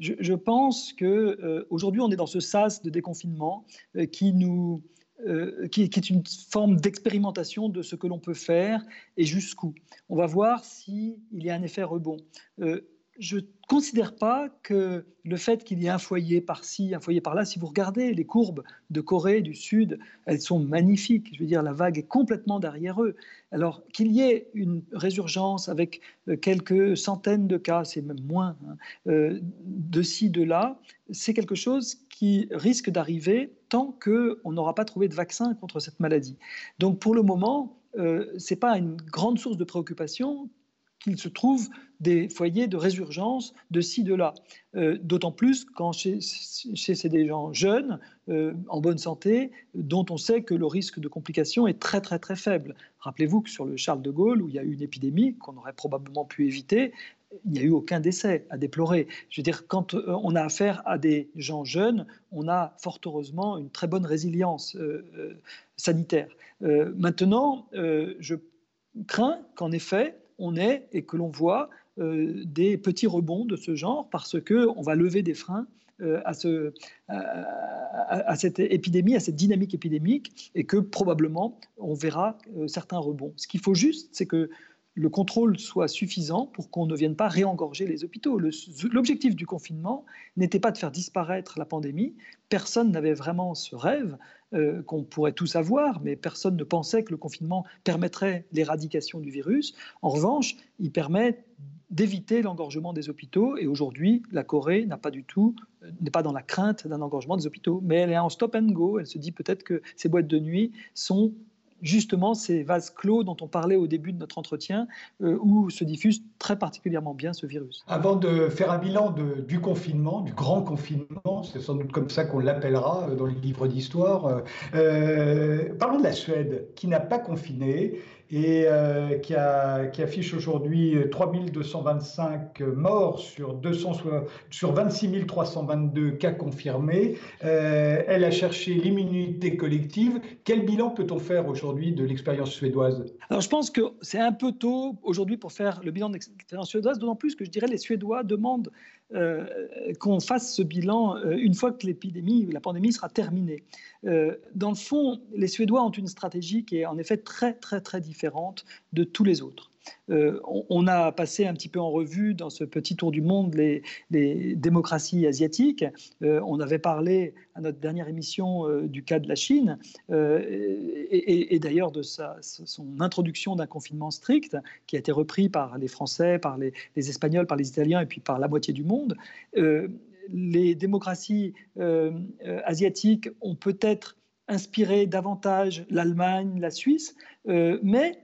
Je, pense qu'aujourd'hui, euh, on est dans ce sas de déconfinement euh, qui nous, euh, qui, est une forme d'expérimentation de ce que l'on peut faire et jusqu'où. On va voir s'il y a un effet rebond je ne considère pas que le fait qu'il y ait un foyer par-ci, un foyer par-là, si vous regardez les courbes de Corée du Sud, elles sont magnifiques. Je veux dire, la vague est complètement derrière eux. Alors qu'il y ait une résurgence avec euh, quelques centaines de cas, c'est même moins, hein, euh, de ci, de là, c'est quelque chose qui risque d'arriver tant qu'on n'aura pas trouvé de vaccin contre cette maladie. Donc pour le moment, euh, ce n'est pas une grande source de préoccupation qu'il se trouve des foyers de résurgence de ci, de là. Euh, d'autant plus quand chez, chez, des gens jeunes, euh, en bonne santé, dont on sait que le risque de complication est très très très faible. Rappelez-vous que sur le Charles de Gaulle, où il y a eu une épidémie qu'on aurait probablement pu éviter, il n'y a eu aucun décès à déplorer. Je veux dire, quand euh, on a affaire à des gens jeunes, on a fort heureusement une très bonne résilience sanitaire. maintenant, je crains qu'en effet, on ait et que l'on voit euh, des petits rebonds de ce genre parce qu'on va lever des freins euh, à, ce, à, cette épidémie, à cette dynamique épidémique, et que probablement on verra euh, certains rebonds. Ce qu'il faut juste, c'est que le contrôle soit suffisant pour qu'on ne vienne pas réengorger les hôpitaux. L'objectif du confinement n'était pas de faire disparaître la pandémie. Personne n'avait vraiment ce rêve euh, qu'on pourrait tous avoir, mais personne ne pensait que le confinement permettrait l'éradication du virus. En revanche, il permet d'éviter l'engorgement des hôpitaux. Et aujourd'hui, la Corée n'a pas du tout, euh, n'est pas dans la crainte d'un engorgement des hôpitaux, mais elle est en stop and go. Elle se dit peut-être que ces boîtes de nuit sont justement ces vases clos dont on parlait au début de notre entretien, euh, où se diffuse très particulièrement bien ce virus. Avant de faire un bilan du confinement, du grand confinement, c'est sans doute comme ça qu'on l'appellera euh, dans les livres d'histoire, euh, parlons de la Suède, qui n'a pas confiné et qui, affiche aujourd'hui 3225 morts sur, 200, sur 26 322 cas confirmés. Elle a cherché l'immunité collective. Quel bilan peut-on faire aujourd'hui? De l'expérience suédoise Alors je pense que c'est un peu tôt aujourd'hui pour faire le bilan de l'expérience suédoise, d'autant plus que je dirais les Suédois demandent euh, qu'on fasse ce bilan euh, une fois que l'épidémie, la pandémie sera terminée. Euh, dans le fond, les Suédois ont une stratégie qui est en effet très très très différente de tous les autres. Euh, on, a passé un petit peu en revue dans ce petit tour du monde les, démocraties asiatiques. Euh, on avait parlé à notre dernière émission euh, du cas de la Chine et, d'ailleurs de son introduction d'un confinement strict qui a été repris par les Français, par les, Espagnols, par les Italiens et puis par la moitié du monde. les démocraties asiatiques ont peut-être inspiré davantage l'Allemagne, la Suisse, mais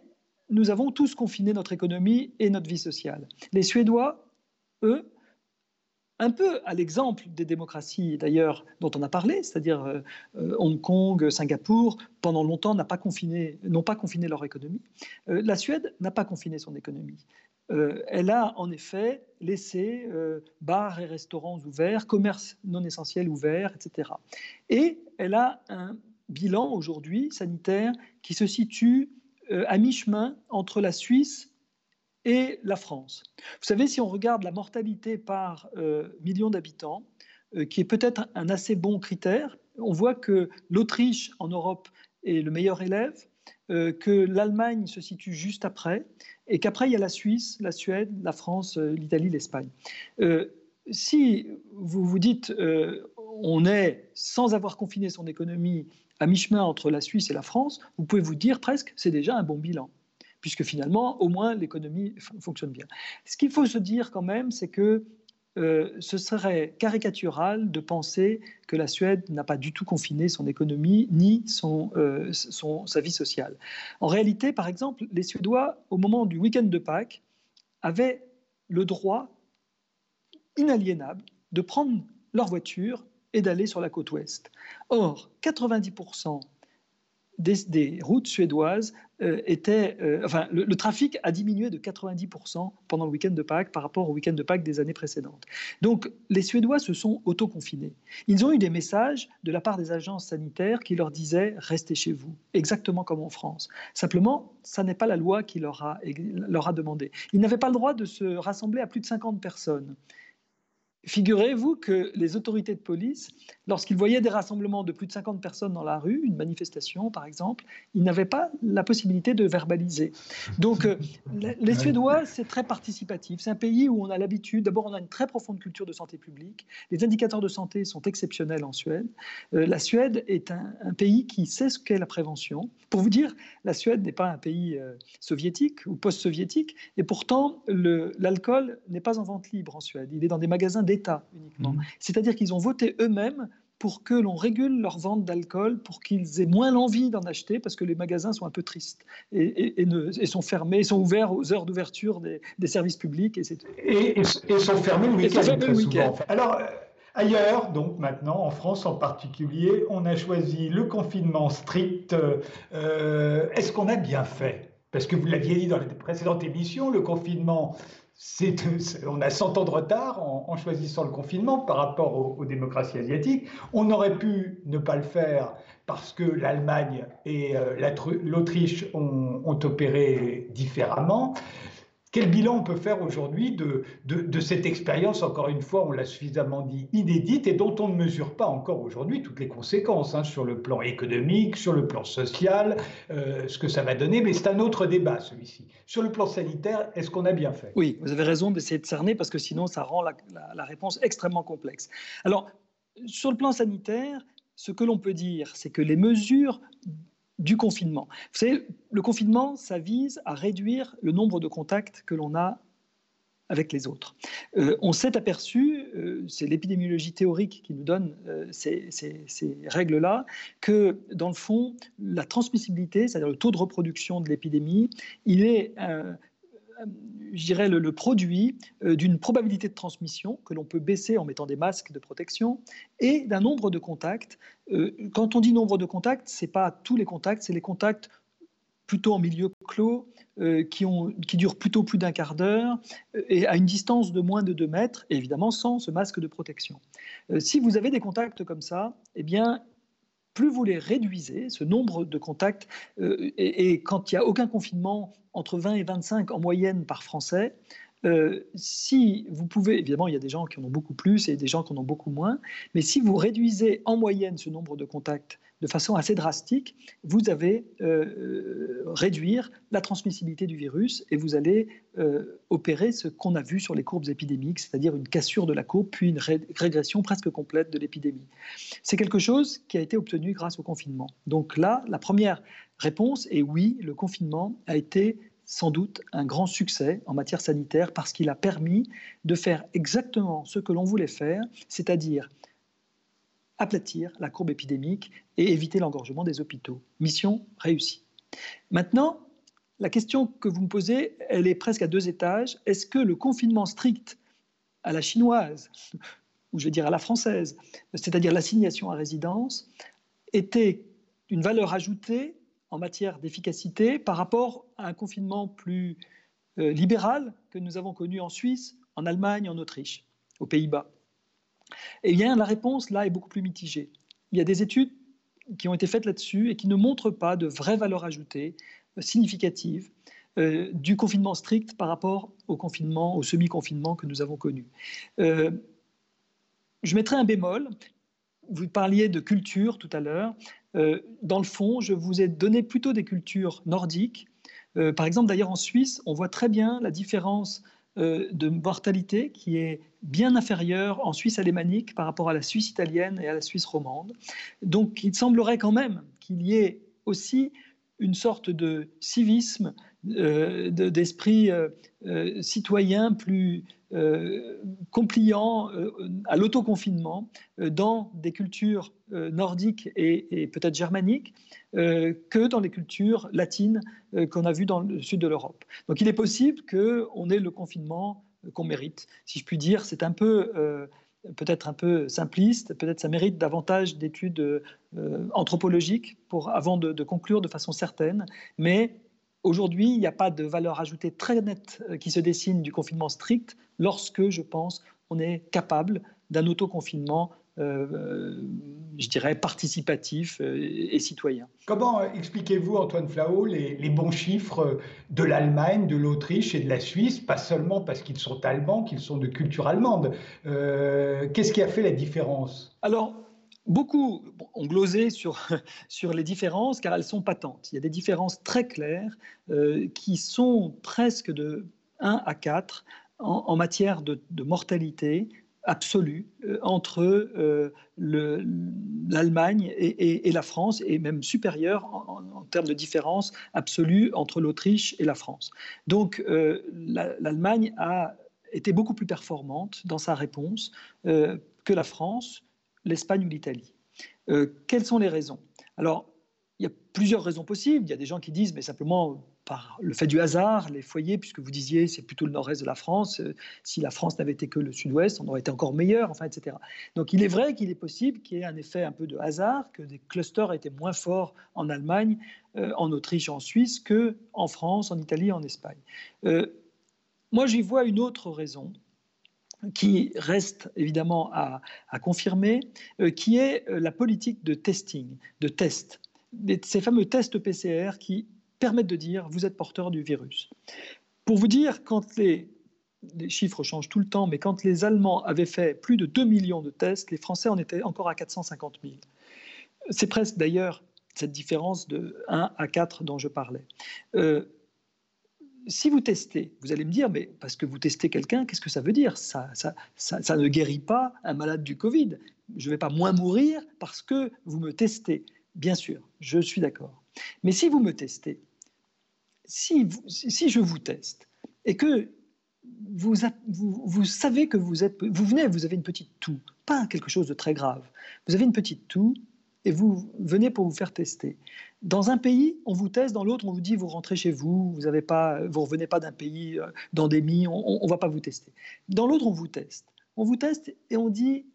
nous avons tous confiné notre économie et notre vie sociale. Les Suédois, eux, un peu à l'exemple des démocraties d'ailleurs dont on a parlé, c'est-à-dire euh, euh, Hong Kong, Singapour, pendant longtemps n'ont pas confiné, leur économie. Euh, la Suède n'a pas confiné son économie. elle a en effet laissé bars et restaurants ouverts, commerces non essentiels ouverts, etc. Et elle a un bilan aujourd'hui sanitaire qui se situe euh, à mi-chemin entre la Suisse et la France. Vous savez, si on regarde la mortalité par euh, million d'habitants, euh, qui est peut-être un assez bon critère, on voit que l'Autriche en Europe est le meilleur élève, que l'Allemagne se situe juste après, et qu'après il y a la Suisse, la Suède, la France, l'Italie, l'Espagne. si vous vous dites on est sans avoir confiné son économie à mi-chemin entre la Suisse et la France, vous pouvez vous dire presque c'est déjà un bon bilan, puisque finalement, au moins, l'économie fonctionne bien. Ce qu'il faut se dire quand même, c'est que euh, ce serait caricatural de penser que la Suède n'a pas du tout confiné son économie ni euh, son, sa vie sociale. En réalité, par exemple, les Suédois, au moment du week-end de Pâques, avaient le droit inaliénable de prendre leur voiture et d'aller sur la côte ouest. Or, 90% des, routes suédoises euh, étaient... Euh, enfin, le, trafic a diminué de 90% pendant le week-end de Pâques par rapport au week-end de Pâques des années précédentes. Donc, les Suédois se sont auto-confinés. Ils ont eu des messages de la part des agences sanitaires qui leur disaient « restez chez vous », exactement comme en France. Simplement, ça n'est pas la loi qui leur a, leur a demandé. Ils n'avaient pas le droit de se rassembler à plus de 50 personnes. Figurez-vous que les autorités de police, lorsqu'ils voyaient des rassemblements de plus de 50 personnes dans la rue, une manifestation par exemple, ils n'avaient pas la possibilité de verbaliser. Donc euh, les Suédois, c'est très participatif. C'est un pays où on a l'habitude, d'abord on a une très profonde culture de santé publique, les indicateurs de santé sont exceptionnels en Suède. Euh, la Suède est un, pays qui sait ce qu'est la prévention. Pour vous dire, la Suède n'est pas un pays euh, soviétique ou post-soviétique, et pourtant l'alcool n'est pas en vente libre en Suède. Il est dans des magasins d'État uniquement. Mmh. C'est-à-dire qu'ils ont voté eux-mêmes pour que l'on régule leur vente d'alcool, pour qu'ils aient moins l'envie d'en acheter, parce que les magasins sont un peu tristes et, et, sont fermés, sont ouverts aux heures d'ouverture des, services publics. Et, et, sont fermés le week-end. Alors, euh, Ailleurs, donc maintenant, en France en particulier, on a choisi le confinement strict. Euh, est-ce qu'on a bien fait? Parce que vous l'aviez dit dans les précédentes émissions, le confinement on a 100 ans de retard en, choisissant le confinement par rapport aux, démocraties asiatiques. On aurait pu ne pas le faire parce que l'Allemagne et euh, l'Autriche ont, opéré différemment. Quel bilan on peut faire aujourd'hui de, cette expérience, encore une fois, on l'a suffisamment dit, inédite et dont on ne mesure pas encore aujourd'hui toutes les conséquences hein, sur le plan économique, sur le plan social, euh, ce que ça va donner, mais c'est un autre débat celui-ci. Sur le plan sanitaire, est-ce qu'on a bien fait? Oui, vous avez raison d'essayer de cerner parce que sinon ça rend la réponse extrêmement complexe. Alors, sur le plan sanitaire, ce que l'on peut dire, c'est que les mesures du confinement. Vous savez, le confinement, ça vise à réduire le nombre de contacts que l'on a avec les autres. Euh, on s'est aperçu, euh, c'est l'épidémiologie théorique qui nous donne euh, ces, ces règles-là, que dans le fond, la transmissibilité, c'est-à-dire le taux de reproduction de l'épidémie, il est je dirais, le, produit euh, d'une probabilité de transmission que l'on peut baisser en mettant des masques de protection et d'un nombre de contacts. Euh, quand on dit nombre de contacts, ce n'est pas tous les contacts, c'est les contacts plutôt en milieu clos, euh, qui, ont, qui durent plutôt plus d'un quart d'heure et à une distance de moins de 2 mètres, évidemment sans ce masque de protection. si vous avez des contacts comme ça, eh bien, plus vous les réduisez, ce nombre de contacts, euh, et, quand il n'y a aucun confinement, entre 20 et 25 en moyenne par Français, euh, si vous pouvez, évidemment, il y a des gens qui en ont beaucoup plus et des gens qui en ont beaucoup moins, mais si vous réduisez en moyenne ce nombre de contacts de façon assez drastique, vous allez euh, euh, réduire la transmissibilité du virus et vous allez euh, opérer ce qu'on a vu sur les courbes épidémiques, c'est-à-dire une cassure de la courbe, puis une régression presque complète de l'épidémie. C'est quelque chose qui a été obtenu grâce au confinement. Donc là, la première réponse est oui, le confinement a été sans doute un grand succès en matière sanitaire parce qu'il a permis de faire exactement ce que l'on voulait faire, c'est-à-dire aplatir la courbe épidémique et éviter l'engorgement des hôpitaux. Mission réussie. Maintenant, la question que vous me posez, elle est presque à deux étages. Est-ce que le confinement strict à la chinoise, ou je vais dire à la française, c'est-à-dire l'assignation à résidence, était une valeur ajoutée en matière d'efficacité par rapport à un confinement plus euh, libéral que nous avons connu en Suisse, en Allemagne, en Autriche, aux Pays-Bas? Eh bien, la réponse, là, est beaucoup plus mitigée. Il y a des études qui ont été faites là-dessus et qui ne montrent pas de vraie valeur ajoutée euh, significative euh, du confinement strict par rapport au confinement, au semi-confinement que nous avons connu. Euh, je mettrai un bémol. Vous parliez de culture tout à l'heure. dans le fond, je vous ai donné plutôt des cultures nordiques. par exemple, d'ailleurs, en Suisse, on voit très bien la différence de mortalité qui est bien inférieure en Suisse alémanique par rapport à la Suisse italienne et à la Suisse romande. Donc il semblerait quand même qu'il y ait aussi une sorte de civisme, euh, d'esprit euh, citoyen plus compliant à l'autoconfinement dans des cultures nordiques et peut-être germaniques euh, que dans les cultures latines euh, qu'on a vues dans le sud de l'Europe. Donc il est possible qu'on ait le confinement euh, qu'on mérite. Si je puis dire, c'est un peu peut-être un peu simpliste, peut-être ça mérite davantage d'études anthropologiques pour, avant de, de, conclure de façon certaine, mais aujourd'hui, il n'y a pas de valeur ajoutée très nette qui se dessine du confinement strict lorsque, je pense, on est capable d'un autoconfinement euh, je dirais, participatif euh, et citoyen. Comment expliquez-vous, Antoine Flao, les, bons chiffres de l'Allemagne, de l'Autriche et de la Suisse, pas seulement parce qu'ils sont allemands, qu'ils sont de culture allemande euh, Qu'est-ce qui a fait la différence? Alors, beaucoup ont glosé sur, sur les différences car elles sont patentes. Il y a des différences très claires qui sont presque de 1 à 4 en, matière de, mortalité, absolue euh, entre euh, l'Allemagne et, la France, et même supérieure en, termes de différence absolue entre l'Autriche et la France. Donc euh, l'Allemagne a été beaucoup plus performante dans sa réponse que la France. l'Espagne ou l'Italie. quelles sont les raisons? Alors, il y a plusieurs raisons possibles. Il y a des gens qui disent, mais simplement par le fait du hasard, les foyers, puisque vous disiez c'est plutôt le nord-est de la France, euh, si la France n'avait été que le sud-ouest, on aurait été encore meilleur, enfin, etc. Donc il est vrai qu'il est possible qu'il y ait un effet un peu de hasard, que des clusters étaient moins forts en Allemagne, euh, en Autriche, en Suisse, que en France, en Italie, en Espagne. Euh, moi, j'y vois une autre raison qui reste évidemment à, confirmer, qui est la politique de testing, de test ces fameux tests PCR qui permettent de dire vous êtes porteur du virus. Pour vous dire, quand les, chiffres changent tout le temps, mais quand les Allemands avaient fait plus de 2 millions de tests, les Français en étaient encore à 450 000. C'est presque d'ailleurs cette différence de 1 à 4 dont je parlais. Euh, si vous testez, vous allez me dire, mais parce que vous testez quelqu'un, qu'est-ce que ça veut dire? Ça, ça, ça, ne guérit pas un malade du Covid. Je ne vais pas moins mourir parce que vous me testez. Bien sûr, je suis d'accord. Mais si vous me testez, si, si je vous teste et que vous, vous, savez que vous êtes, vous venez, vous avez une petite toux, pas quelque chose de très grave, vous avez une petite toux et vous venez pour vous faire tester. Dans un pays, on vous teste, dans l'autre, on vous dit vous rentrez chez vous, vous ne pas, vous revenez pas d'un pays euh, d'endémie, on ne va pas vous tester. Dans l'autre, on vous teste. On vous teste et on dit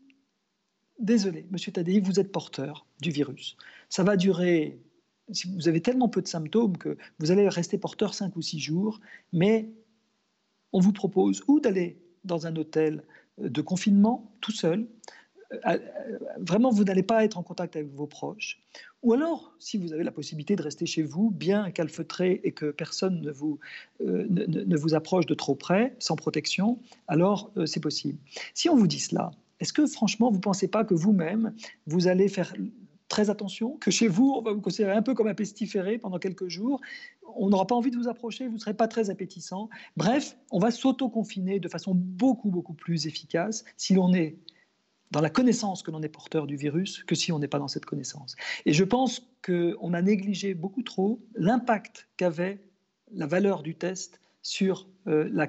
désolé, monsieur Tadei, vous êtes porteur du virus. Ça va durer, si vous avez tellement peu de symptômes que vous allez rester porteur 5 ou 6 jours, mais on vous propose ou d'aller dans un hôtel de confinement tout seul, vraiment vous n'allez pas être en contact avec vos proches, ou alors si vous avez la possibilité de rester chez vous, bien calfeutré et que personne ne vous, euh, ne, vous approche de trop près, sans protection, alors c'est possible. Si on vous dit cela, est-ce que franchement, vous ne pensez pas que vous-même, vous allez faire très attention, que chez vous, on va vous considérer un peu comme un pestiféré pendant quelques jours, on n'aura pas envie de vous approcher, vous ne serez pas très appétissant. Bref, on va s'auto-confiner de façon beaucoup, beaucoup plus efficace si l'on est dans la connaissance que l'on est porteur du virus que si on n'est pas dans cette connaissance. Et je pense qu'on a négligé beaucoup trop l'impact qu'avait la valeur du test sur euh, la,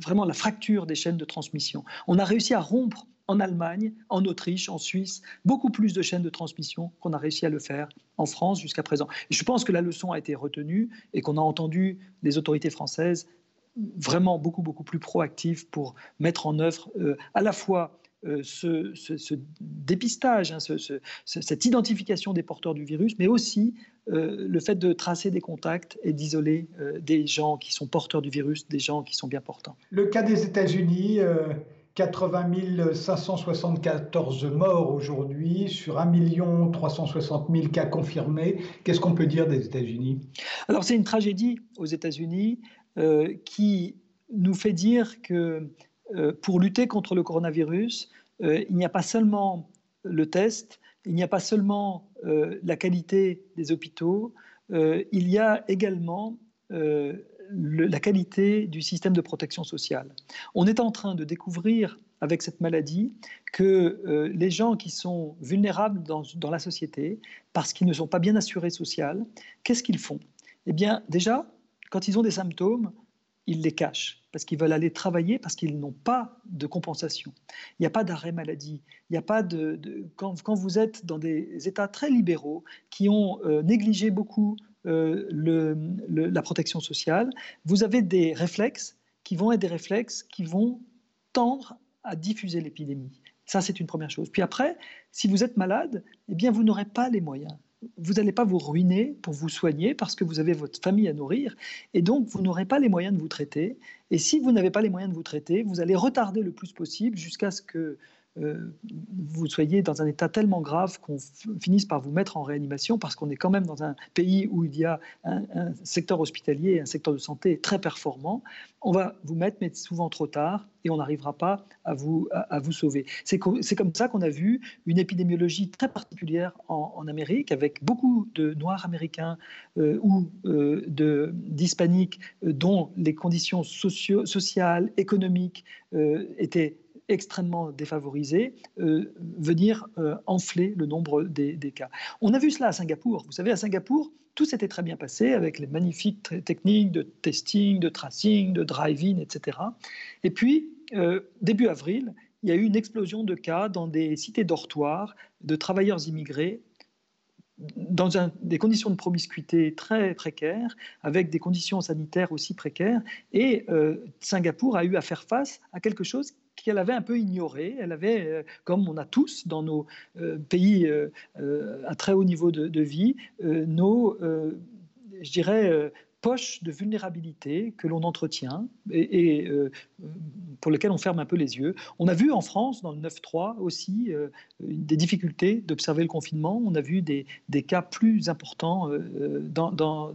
vraiment la fracture des chaînes de transmission. On a réussi à rompre en Allemagne, en Autriche, en Suisse, beaucoup plus de chaînes de transmission qu'on a réussi à le faire en France jusqu'à présent. je pense que la leçon a été retenue et qu'on a entendu les autorités françaises vraiment beaucoup, beaucoup plus proactives pour mettre en œuvre euh, à la fois euh, ce, dépistage, hein, cette identification des porteurs du virus, mais aussi euh, le fait de tracer des contacts et d'isoler des gens qui sont porteurs du virus, des gens qui sont bien portants. Le cas des États-Unis 80 574 morts aujourd'hui sur 1 360 000 cas confirmés. Qu'est-ce qu'on peut dire des États-Unis? Alors c'est une tragédie aux États-Unis euh, qui nous fait dire que euh, pour lutter contre le coronavirus, euh, il n'y a pas seulement le test, il n'y a pas seulement la qualité des hôpitaux, il y a également la qualité du système de protection sociale. On est en train de découvrir avec cette maladie que euh, les gens qui sont vulnérables dans, la société, parce qu'ils ne sont pas bien assurés sociaux, qu'est-ce qu'ils font? Eh bien, déjà, quand ils ont des symptômes, ils les cachent parce qu'ils veulent aller travailler, parce qu'ils n'ont pas de compensation. Il n'y a pas d'arrêt maladie. Il a pas de, quand, vous êtes dans des États très libéraux qui ont euh, négligé beaucoup euh, la protection sociale, vous avez des réflexes qui vont être des réflexes qui vont tendre à diffuser l'épidémie. Ça, c'est une première chose. Puis après, si vous êtes malade, eh bien, vous n'aurez pas les moyens. Vous n'allez pas vous ruiner pour vous soigner parce que vous avez votre famille à nourrir et donc vous n'aurez pas les moyens de vous traiter. Et si vous n'avez pas les moyens de vous traiter, vous allez retarder le plus possible jusqu'à ce que euh, vous soyez dans un état tellement grave qu'on finisse par vous mettre en réanimation parce qu'on est quand même dans un pays où il y a un, secteur hospitalier, un secteur de santé très performant. On va vous mettre, mais souvent trop tard, et on n'arrivera pas à vous, à, vous sauver. C'est comme ça qu'on a vu une épidémiologie très particulière en, Amérique, avec beaucoup de Noirs américains euh, ou euh, d'Hispaniques dont les conditions socio sociales, économiques étaient extrêmement défavorisés euh, venir euh, enfler le nombre des, cas. On a vu cela à Singapour. Vous savez, à Singapour, tout s'était très bien passé avec les magnifiques techniques de testing, de tracing, de driving, etc. Et puis, euh, début avril, il y a eu une explosion de cas dans des cités dortoirs de travailleurs immigrés dans des conditions de promiscuité très précaires, avec des conditions sanitaires aussi précaires. Et Singapour a eu à faire face à quelque chose qu'elle avait un peu ignoré. Elle avait, euh, comme on a tous dans nos euh, pays à très haut niveau de vie, nos, je dirais, poches de vulnérabilité que l'on entretient et, euh, pour lesquelles on ferme un peu les yeux. On a vu en France, dans le 9-3 aussi, euh, des difficultés d'observer le confinement. On a vu des, cas plus importants euh, dans, dans,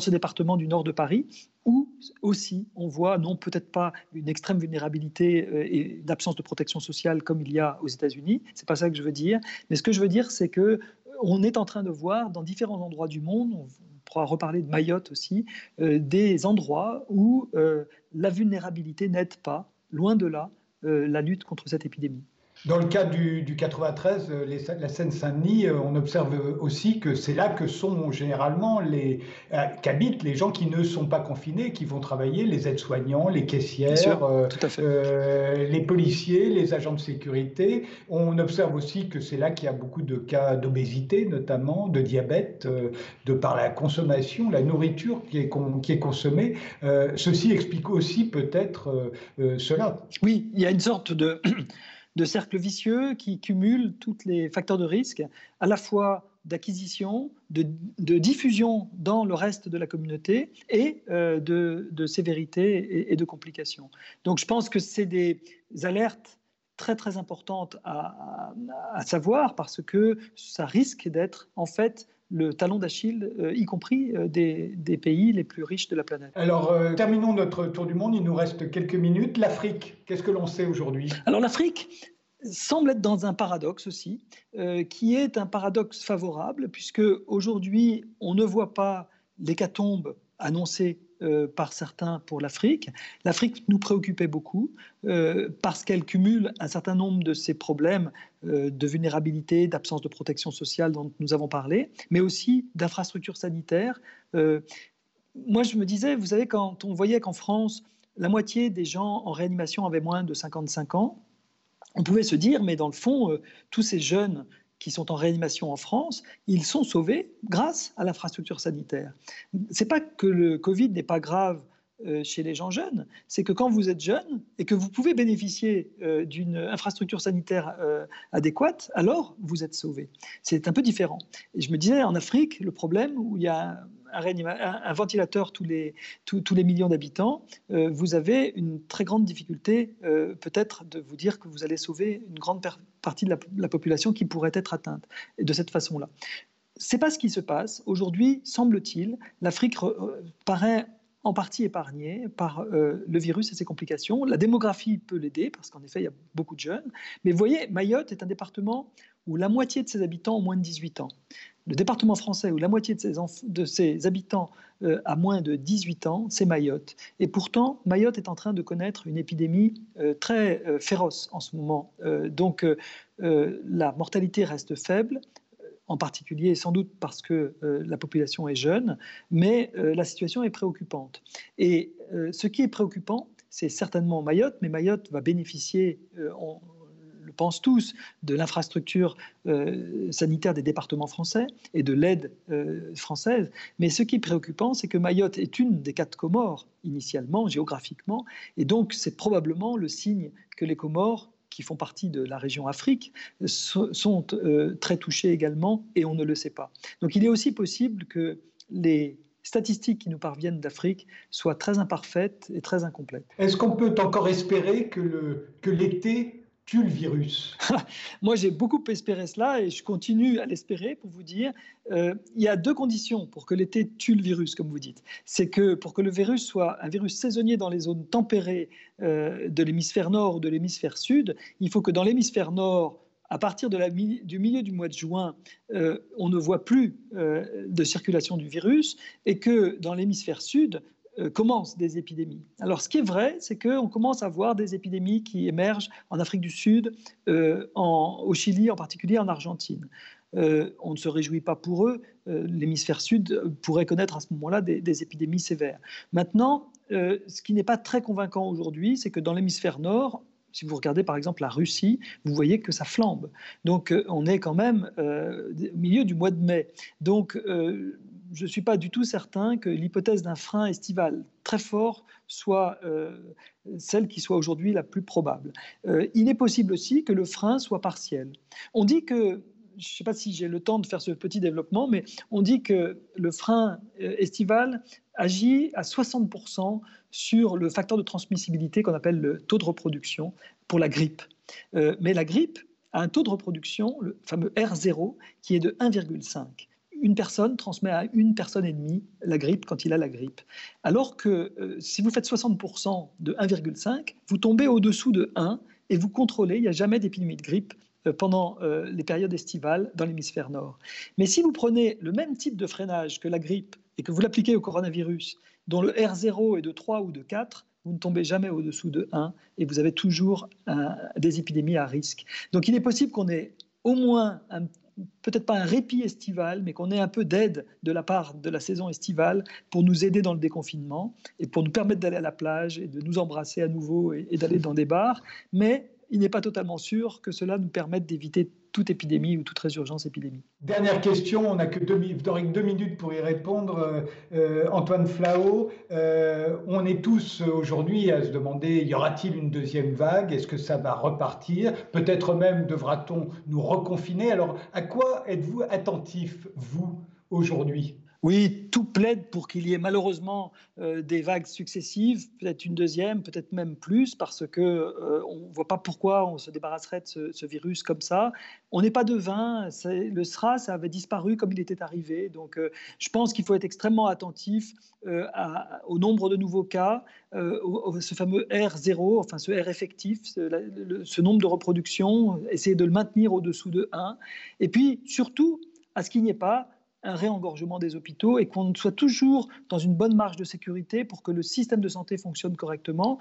ce département du nord de Paris où aussi on voit, non peut-être pas une extrême vulnérabilité et d'absence de protection sociale comme il y a aux États-Unis, c'est pas ça que je veux dire, mais ce que je veux dire, c'est que on est en train de voir dans différents endroits du monde, pourra reparler de Mayotte aussi, euh, des endroits où euh, la vulnérabilité n'aide pas, loin de là, euh, la lutte contre cette épidémie. Dans le cas du, 93, euh, la Seine-Saint-Denis, euh, on observe aussi que c'est là que sont généralement les euh, qu'habitent les gens qui ne sont pas confinés, qui vont travailler, les aides-soignants, les caissières, les policiers, les agents de sécurité. On observe aussi que c'est là qu'il y a beaucoup de cas d'obésité, notamment de diabète, de par la consommation, la nourriture qui est, qui est consommée. ceci explique aussi peut-être cela. Oui, il y a une sorte de de cercles vicieux qui cumulent tous les facteurs de risque, à la fois d'acquisition, de, diffusion dans le reste de la communauté et euh, de, sévérité et, de complications. Donc je pense que c'est des alertes très très importantes à, savoir parce que ça risque d'être en fait le talon d'Achille, euh, y compris euh, des, pays les plus riches de la planète. Alors, terminons notre tour du monde, il nous reste quelques minutes. L'Afrique, qu'est-ce que l'on sait aujourd'hui? Alors l'Afrique, semble être dans un paradoxe aussi, euh, qui est un paradoxe favorable, puisque aujourd'hui, on ne voit pas l'hécatombe annoncée euh, par certains pour l'Afrique. L'Afrique nous préoccupait beaucoup euh, parce qu'elle cumule un certain nombre de ces problèmes de vulnérabilité, d'absence de protection sociale dont nous avons parlé, mais aussi d'infrastructures sanitaires. moi, je me disais, vous savez, quand on voyait qu'en France, la moitié des gens en réanimation avaient moins de 55 ans, on pouvait se dire, mais dans le fond, euh, tous ces jeunes qui sont en réanimation en France, ils sont sauvés grâce à l'infrastructure sanitaire. C'est pas que le Covid n'est pas grave chez les gens jeunes, c'est que quand vous êtes jeune et que vous pouvez bénéficier euh, d'une infrastructure sanitaire adéquate, alors vous êtes sauvé. C'est un peu différent. Et je me disais, en Afrique, le problème où il y a un, ventilateur tous les, tous, les millions d'habitants, euh, vous avez une très grande difficulté euh, peut-être de vous dire que vous allez sauver une grande partie de la, population qui pourrait être atteinte de cette façon-là. C'est pas ce qui se passe. Aujourd'hui, semble-t-il, l'Afrique paraît en partie épargnée par euh, le virus et ses complications. La démographie peut l'aider parce qu'en effet, il y a beaucoup de jeunes. Mais vous voyez, Mayotte est un département où la moitié de ses habitants ont moins de 18 ans le département français où la moitié de ses, habitants euh, a moins de 18 ans, c'est Mayotte. Et pourtant, Mayotte est en train de connaître une épidémie euh, très féroce en ce moment. donc, la mortalité reste faible, en particulier sans doute parce que la population est jeune, mais la situation est préoccupante. Et ce qui est préoccupant, c'est certainement Mayotte, mais Mayotte va bénéficier, pensent tous, de l'infrastructure euh, sanitaire des départements français et de l'aide euh, française. Mais ce qui est préoccupant, c'est que Mayotte est une des quatre Comores, initialement, géographiquement, et donc c'est probablement le signe que les Comores qui font partie de la région Afrique, sont euh, très touchés également, et on ne le sait pas. Donc il est aussi possible que les statistiques qui nous parviennent d'Afrique soient très imparfaites et très incomplètes. Est-ce qu'on peut encore espérer que l'été tue le virus Moi, j'ai beaucoup espéré cela et je continue à l'espérer pour vous dire. Euh, il y a deux conditions pour que l'été tue le virus, comme vous dites. C'est que pour que le virus soit un virus saisonnier dans les zones tempérées euh, de l'hémisphère nord ou de l'hémisphère sud, il faut que dans l'hémisphère nord, à partir du milieu du mois de juin, euh, on ne voit plus de circulation du virus et que dans l'hémisphère sud, euh, commencent des épidémies. Alors ce qui est vrai, c'est qu'on commence à voir des épidémies qui émergent en Afrique du Sud, euh, au Chili en particulier, en Argentine. Euh, on ne se réjouit pas pour eux. L'hémisphère sud pourrait connaître à ce moment-là des, épidémies sévères. Maintenant, ce qui n'est pas très convaincant aujourd'hui, c'est que dans l'hémisphère nord, si vous regardez par exemple la Russie, vous voyez que ça flambe. Donc on est quand même au milieu du mois de mai. Donc je ne suis pas du tout certain que l'hypothèse d'un frein estival très fort soit celle qui soit aujourd'hui la plus probable. il est possible aussi que le frein soit partiel. On dit que je ne sais pas si j'ai le temps de faire ce petit développement, mais on dit que le frein euh, estival agit à 60% sur le facteur de transmissibilité qu'on appelle le taux de reproduction pour la grippe. Euh, mais la grippe a un taux de reproduction, le fameux R0, qui est de 1,5 une personne transmet à une personne et demie la grippe quand il a la grippe. Alors que euh, si vous faites 60% de 1,5, vous tombez au-dessous de 1 et vous contrôlez, il n'y a jamais d'épidémie de grippe euh, pendant euh, les périodes estivales dans l'hémisphère nord. Mais si vous prenez le même type de freinage que la grippe et que vous l'appliquez au coronavirus, dont le R0 est de 3 ou de 4, vous ne tombez jamais au-dessous de 1 et vous avez toujours des épidémies à risque. Donc il est possible qu'on ait au moins peut-être pas un répit estival, mais qu'on ait un peu d'aide de la part de la saison estivale pour nous aider dans le déconfinement et pour nous permettre d'aller à la plage et de nous embrasser à nouveau et d'aller dans des bars. Mais il n'est pas totalement sûr que cela nous permette d'éviter toute épidémie ou toute résurgence épidémique. Dernière question, on n'a que deux, deux, minutes pour y répondre. Euh, Antoine Flao, euh, on est tous aujourd'hui à se demander, y aura-t-il une deuxième vague? Est-ce que ça va repartir? Peut-être même devra-t-on nous reconfiner Alors, à quoi êtes-vous attentif, vous, aujourd'hui? Oui, tout plaide pour qu'il y ait malheureusement euh, des vagues successives, peut-être une deuxième, peut-être même plus, parce que euh, on ne voit pas pourquoi on se débarrasserait de ce, virus comme ça. On n'est pas devin, le SRA, ça avait disparu comme il était arrivé. Donc euh, je pense qu'il faut être extrêmement attentif au nombre de nouveaux cas, ce fameux R0, enfin ce R effectif, ce, ce nombre de reproductions, essayer de le maintenir au-dessous de 1. Et puis surtout, à ce qu'il n'y ait pas un réengorgement des hôpitaux et qu'on soit toujours dans une bonne marge de sécurité pour que le système de santé fonctionne correctement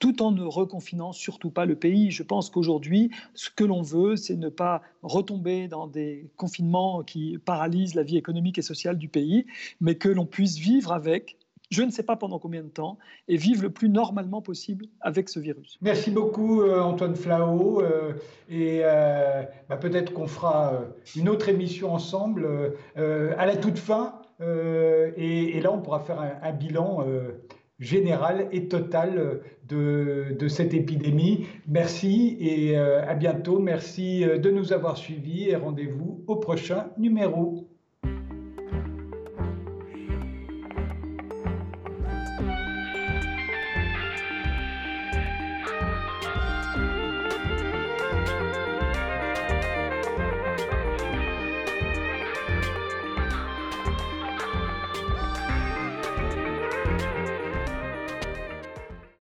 tout en ne reconfinant surtout pas le pays. Je pense qu'aujourd'hui, ce que l'on veut, c'est ne pas retomber dans des confinements qui paralysent la vie économique et sociale du pays, mais que l'on puisse vivre avec je ne sais pas pendant combien de temps, et vivre le plus normalement possible avec ce virus. Merci beaucoup euh, Antoine Flao, euh, et euh, bah, peut-être qu'on fera une autre émission ensemble à la toute fin, et, là on pourra faire un, bilan général et total de, de, cette épidémie. Merci et à bientôt. Merci de nous avoir suivis et rendez-vous au prochain numéro.